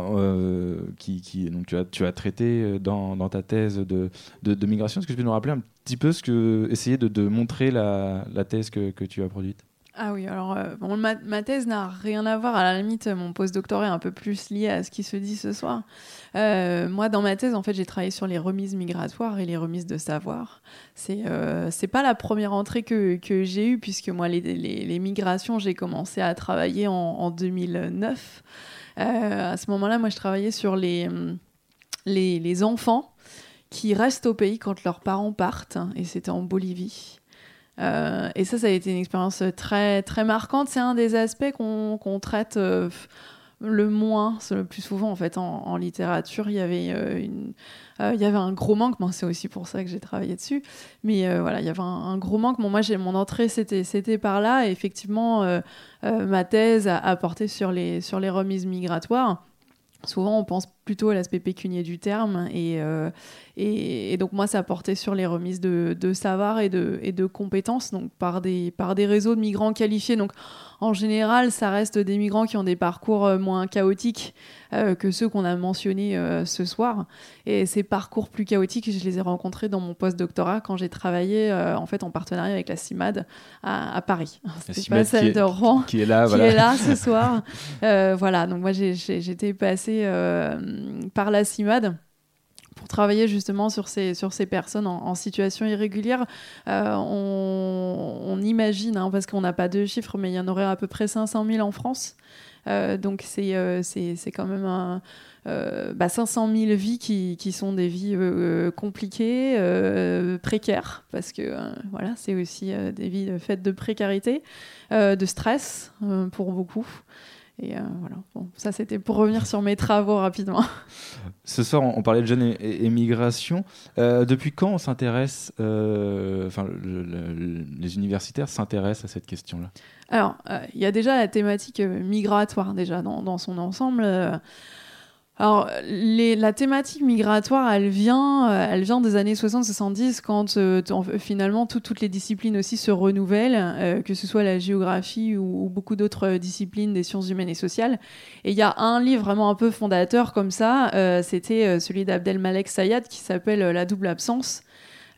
qui, donc tu as tu as traité dans, ta thèse de, de, migration. Est-ce que tu peux nous rappeler un petit peu ce que essayer de, montrer la, thèse que, que tu as produite? Ah oui, alors euh, ma, thèse n'a rien à voir. À la limite, mon postdoctorat est un peu plus lié à ce qui se dit ce soir. Euh, moi, dans ma thèse, en fait, j'ai travaillé sur les remises migratoires et les remises de savoir. C'est euh, pas la première entrée que, que j'ai eue, puisque moi, les, les, migrations, j'ai commencé à travailler en, en 2009. à ce moment-là, moi, je travaillais sur les, les, les enfants qui restent au pays quand leurs parents partent, et c'était en Bolivie. Euh, et ça, ça a été une expérience très, très marquante. C'est un des aspects qu'on traite euh, le moins, le plus souvent en fait en, littérature. Il y avait euh, une, il y avait un gros manque. c'est aussi pour ça que j'ai travaillé dessus. Mais voilà, il y avait un, gros manque. Bon, moi, j'ai mon entrée, c'était c'était par là. Et effectivement, ma thèse a, a, porté sur les sur les remises migratoires. Souvent, on pense plutôt à l'aspect pécunier du terme. Et, et, donc moi, ça portait sur les remises de, de savoir et de, et de compétences, donc par des, par des réseaux de migrants qualifiés. Donc en général, ça reste des migrants qui ont des parcours euh, moins chaotiques euh, que ceux qu'on a mentionnés euh, ce soir. Et ces parcours plus chaotiques, je les ai rencontrés dans mon post-doctorat quand j'ai travaillé en fait en partenariat avec la CIMAD à, Paris. C'est pas celle de Rouen qui est là, qui est là ce soir. voilà, donc moi j'étais passée par la CIMAD pour travailler justement sur ces, sur ces personnes en, situation irrégulière. Euh, on, imagine, hein, parce qu'on n'a pas de chiffres, mais il y en aurait à peu près 500 000 en France. Euh, donc c'est euh, quand même un, bah 500 000 vies qui, qui sont des vies compliquées, précaires, parce que voilà, c'est aussi des vies faites de précarité, de stress pour beaucoup. Et euh, voilà, bon, ça c'était pour revenir sur mes travaux rapidement. Ce soir, on, parlait de jeunes et, migration. Euh, depuis quand on s'intéresse, euh, enfin, les universitaires s'intéressent à cette question-là? Alors, il y a déjà la thématique migratoire déjà dans, dans son ensemble. Alors, la thématique migratoire, elle vient, euh, elle vient des années 60-70 quand euh, finalement toutes les disciplines aussi se renouvellent, euh, que ce soit la géographie ou, beaucoup d'autres disciplines des sciences humaines et sociales. Et il y a un livre vraiment un peu fondateur comme ça, c'était celui d'Abdelmalek Sayad qui s'appelle La double absence.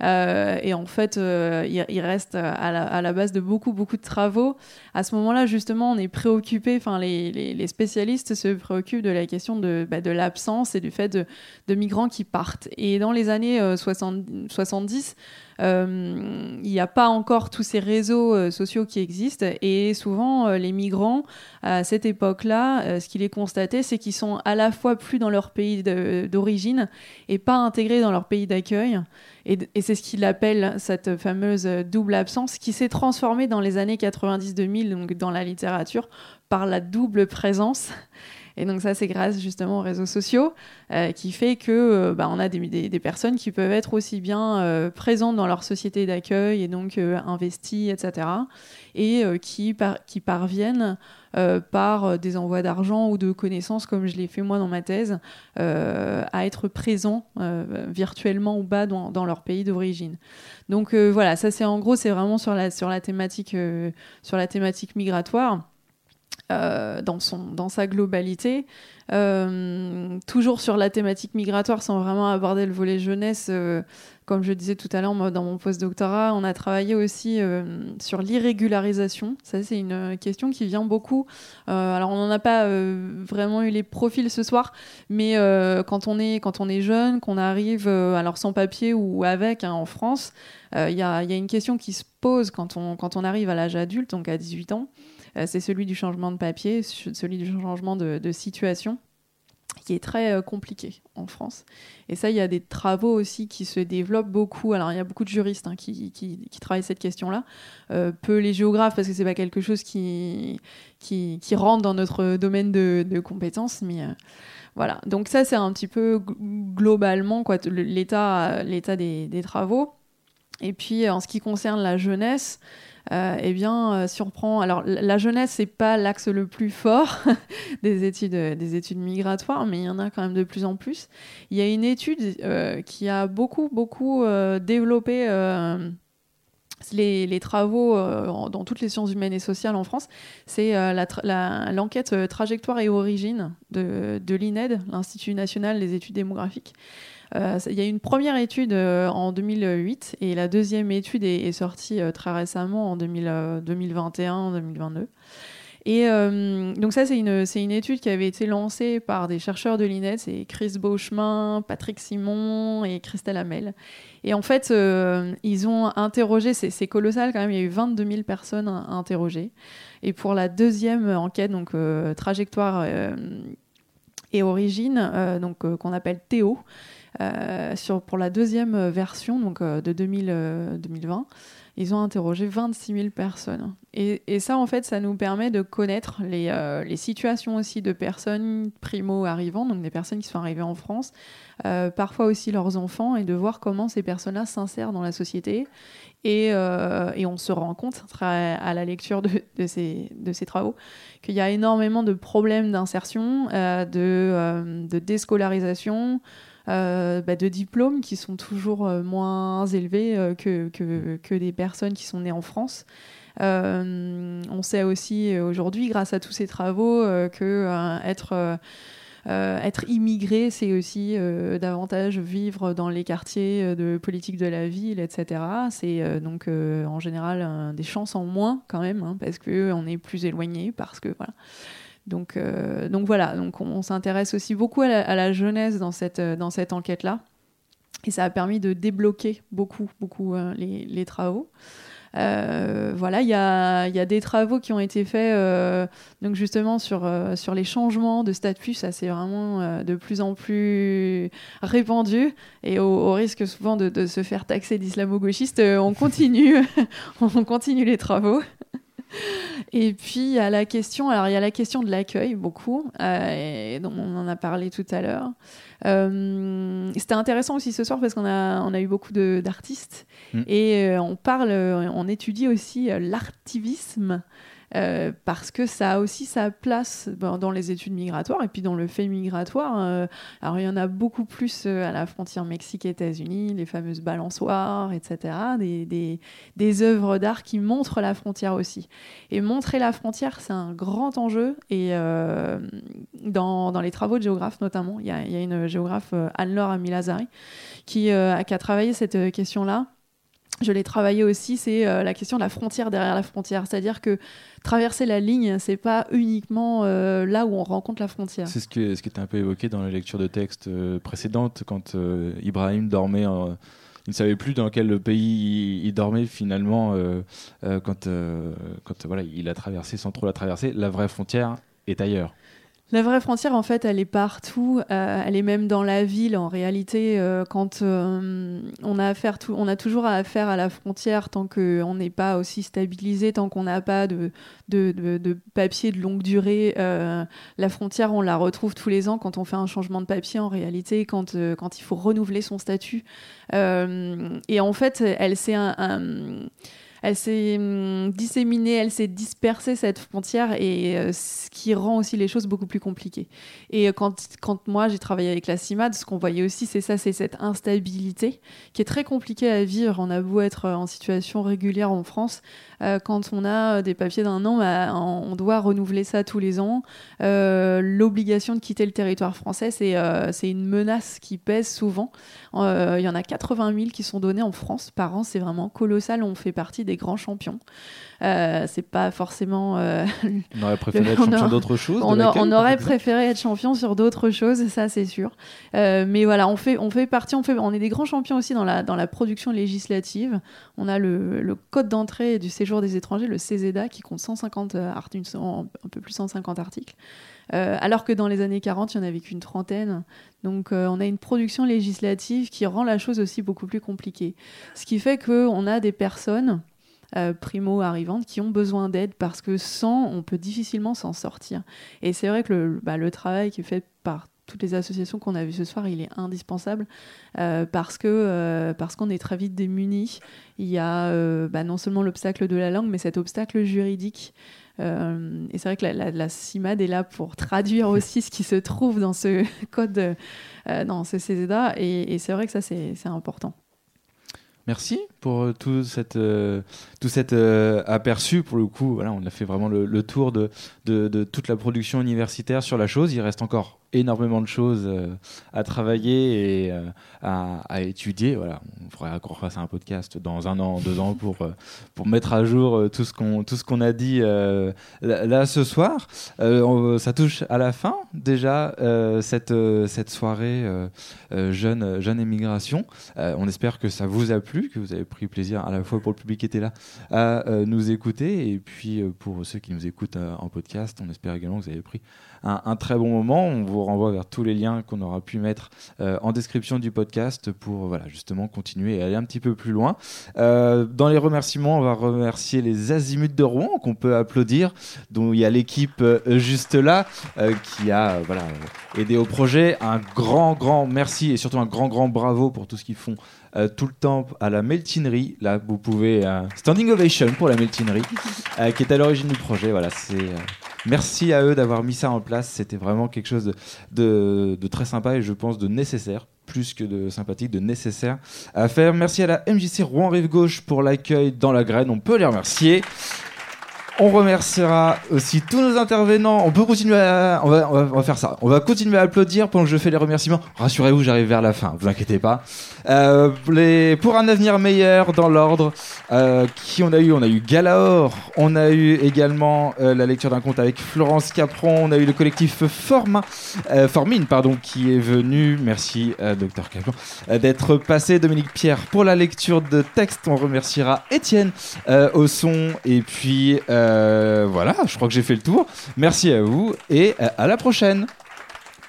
Euh, et en fait, euh, il, reste à la, base de beaucoup, beaucoup de travaux. À ce moment-là, justement, on est préoccupé, enfin, les, spécialistes se préoccupent de la question de, bah, l'absence et du fait de, de, migrants qui partent. Et dans les années 70, euh, il n'y a pas encore tous ces réseaux sociaux qui existent et souvent les migrants à cette époque-là, ce qu'il est constaté, c'est qu'ils sont à la fois plus dans leur pays d'origine et pas intégrés dans leur pays d'accueil. Et, c'est ce qu'il appelle cette fameuse double absence qui s'est transformée dans les années 90-2000, donc dans la littérature, par la double présence. Et donc ça, c'est grâce justement aux réseaux sociaux euh, qui fait que euh, bah, on a des, personnes qui peuvent être aussi bien euh, présentes dans leur société d'accueil et donc investies, etc. Et qui, parviennent par des envois d'argent ou de connaissances, comme je l'ai fait moi dans ma thèse, à être présents virtuellement ou pas dans, leur pays d'origine. Donc voilà, ça c'est en gros, c'est vraiment sur la thématique migratoire. Dans, son, dans sa globalité. toujours sur la thématique migratoire, sans vraiment aborder le volet jeunesse, comme je disais tout à l'heure, dans mon post-doctorat, on a travaillé aussi euh, sur l'irrégularisation. Ça, c'est une euh, question qui vient beaucoup. Euh, alors, on n'en a pas vraiment eu les profils ce soir, mais quand, on est, quand on est jeune, qu'on arrive alors sans papier ou avec hein, en France, il y a, y, a, une question qui se pose quand on, quand on arrive à l'âge adulte, donc à 18 ans. C'est celui du changement de papier, celui du changement de, situation qui est très euh, compliqué en France. Et ça, il y a des travaux aussi qui se développent beaucoup. Alors, il y a beaucoup de juristes hein, qui, qui, travaillent cette question-là. Euh, peu les géographes, parce que c'est pas quelque chose qui, rentre dans notre domaine de, de compétences. Mais euh, voilà. Donc, ça, c'est un petit peu globalement l'état des, des travaux. Et puis, en ce qui concerne la jeunesse, euh, eh bien, euh, si on prend, alors la jeunesse, c'est pas l'axe le plus fort des études, des études migratoires, mais il y en a quand même de plus en plus. Il y a une étude euh, qui a beaucoup, beaucoup développé. Les, travaux dans toutes les sciences humaines et sociales en France, c'est l'enquête trajectoire et origine de l'INED, l'Institut national des études démographiques. Euh, il y a une première étude euh, en 2008 et la deuxième étude est, sortie euh, très récemment en 2021-2022. Et donc ça, c'est une, une, étude qui avait été lancée par des chercheurs de l'INED, c'est Chris Beauchemin, Patrick Simon et Christelle Hamel. Et en fait, ils ont interrogé, c'est colossal quand même, il y a eu 22 000 personnes interrogées. Et pour la deuxième enquête, donc trajectoire et origine, qu'on appelle Théo, sur, pour la deuxième version donc, de 2000, 2020, ils ont interrogé 26 000 personnes. Et, ça, en fait, ça nous permet de connaître les, euh, situations aussi de personnes primo-arrivants, donc des personnes qui sont arrivées en France, euh, parfois aussi leurs enfants, et de voir comment ces personnes-là s'insèrent dans la société. Et, euh, on se rend compte à, la lecture de, de, ces, de travaux qu'il y a énormément de problèmes d'insertion, de, de déscolarisation, euh, bah, de diplômes qui sont toujours euh, moins élevés euh, que, que, des personnes qui sont nées en France. on sait aussi aujourd'hui, grâce à tous ces travaux, que être être immigré, c'est aussi davantage vivre dans les quartiers de politique de la ville, etc. C'est donc en général des chances en moins quand même, hein, parce qu'on est plus éloigné, parce que voilà. Donc, euh, donc voilà, donc on, s'intéresse aussi beaucoup à la, jeunesse dans cette, euh, dans cette enquête-là. Et ça a permis de débloquer beaucoup, beaucoup euh, les, les, travaux. voilà, il y a, y a, des travaux qui ont été faits donc justement sur, sur les changements de statut. Ça, c'est vraiment de plus en plus répandu. Et au, au risque souvent de, de, se faire taxer d'islamo-gauchiste, on continue, on continue les travaux. Et puis, il y a la question, alors il y a la question de l'accueil, beaucoup, euh, et dont on en a parlé tout à l'heure. Euh, c'était intéressant aussi ce soir parce qu'on a, on a eu beaucoup d'artistes mm. et euh, on parle, on étudie aussi l'artivisme euh, parce que ça a aussi sa place dans les études migratoires et puis dans le fait migratoire. Euh, alors il y en a beaucoup plus euh, à la frontière Mexique-États-Unis, les fameuses balançoires, etc. Des, œuvres d'art qui montrent la frontière aussi. Et montrer la frontière, c'est un grand enjeu. Et dans, les travaux de géographes notamment, il y a, une géographe, Anne-Laure Amilazari, qui, qui a travaillé cette question-là je l'ai travaillé aussi, c'est euh, la question de la frontière derrière la frontière. C'est-à-dire que traverser la ligne, c'est pas uniquement euh, là où on rencontre la frontière. C'est ce, qui était un peu évoqué dans la lecture de texte euh, précédente, quand Ibrahim dormait. il ne savait plus dans quel pays il, dormait finalement quand, quand voilà, il a traversé sans trop la traverser. La vraie frontière est ailleurs. La vraie frontière, en fait, elle est partout. Euh, elle est même dans la ville. En réalité, euh, quand euh, on a affaire, tout, on a toujours affaire à la frontière tant qu'on n'est pas aussi stabilisé, tant qu'on n'a pas de, de, papier de longue durée. la frontière, on la retrouve tous les ans quand on fait un changement de papier. En réalité, quand, quand il faut renouveler son statut. et en fait, elle c'est un elle s'est hum, disséminée, elle s'est dispersée cette frontière et euh, ce qui rend aussi les choses beaucoup plus compliquées. Et euh, quand, quand moi j'ai travaillé avec la CIMAD, ce qu'on voyait aussi, c'est ça, c'est cette instabilité qui est très compliquée à vivre. On a beau être en situation régulière en France, euh, quand on a des papiers d'un an, bah, on doit renouveler ça tous les ans. L'obligation de quitter le territoire français, c'est c'est une menace qui pèse souvent. Il y en a 80 000 qui sont donnés en France par an, c'est vraiment colossal. On fait partie des grands champions. Euh, c'est pas forcément. Euh, on aurait préféré être champion d'autre chose. On, on, aurait préféré être champion sur d'autres choses, ça c'est sûr. Euh, mais voilà, on fait, on fait partie, on, fait, on est des grands champions aussi dans la, dans la production législative. On a le, le code d'entrée du séjour des étrangers, le CESEDA, qui compte 150 articles, un peu plus de 150 articles. alors que dans les années 40, il n'y en avait qu'une trentaine. Donc on a une production législative qui rend la chose aussi beaucoup plus compliquée. Ce qui fait qu'on a des personnes euh, primo-arrivantes qui ont besoin d'aide parce que sans, on peut difficilement s'en sortir. Et c'est vrai que le, bah, le travail qui est fait par toutes les associations qu'on a vues ce soir, il est indispensable euh, parce que euh, parce qu'on est très vite démunis. Il y a bah, non seulement l'obstacle de la langue, mais cet obstacle juridique. et c'est vrai que la, la, CIMAD est là pour traduire aussi ce qui se trouve dans ce code, dans ce CESEDA. Et, et c'est vrai que ça, c'est important. Merci pour euh, tout, euh, tout cet euh, aperçu. Pour le coup, voilà, on a fait vraiment le, tour de, toute la production universitaire sur la chose. Il reste encore énormément de choses euh, à travailler et euh, à, étudier. Voilà, on faudrait qu'on fasse un podcast dans un an, deux ans pour, euh, pour mettre à jour tout ce qu'on tout ce qu'on a dit là, ce soir. ça touche à la fin déjà cette, cette soirée jeune, jeune émigration. on espère que ça vous a plu, que vous avez pris plaisir à la fois pour le public qui était là à nous écouter et puis pour ceux qui nous écoutent en podcast, on espère également que vous avez pris un, un très bon moment. On vous renvoie vers tous les liens qu'on aura pu mettre euh, en description du podcast pour voilà, justement continuer et aller un petit peu plus loin. Euh, dans les remerciements, on va remercier les Azimuts de Rouen qu'on peut applaudir, dont il y a l'équipe euh, juste là qui a voilà, aidé au projet. Un grand, grand merci et surtout un grand, grand bravo pour tout ce qu'ils font euh, tout le temps à la Meltinerie. Là, vous pouvez. Euh, standing ovation pour la Meltinerie, euh, qui est à l'origine du projet. Voilà, c'est. Merci à eux d'avoir mis ça en place. C'était vraiment quelque chose de, très sympa et je pense de nécessaire, plus que de sympathique, de nécessaire à faire. Merci à la MJC Rouen Rive Gauche pour l'accueil dans la graine. On peut les remercier. On remerciera aussi tous nos intervenants. On peut continuer à... on, va, on, va, faire ça. On va continuer à applaudir pendant que je fais les remerciements. Rassurez-vous, j'arrive vers la fin. Vous inquiétez pas. Euh. Pour un avenir meilleur dans l'ordre, euh, qui on a eu? On a eu Galaor. On a eu également euh, la lecture d'un conte avec Florence Capron. On a eu le collectif Formine, pardon, qui est venu. Merci, docteur Capron, d'être passé. Dominique Pierre pour la lecture de texte. On remerciera Étienne au son et puis. Voilà, je crois que j'ai fait le tour. Merci à vous et à la prochaine.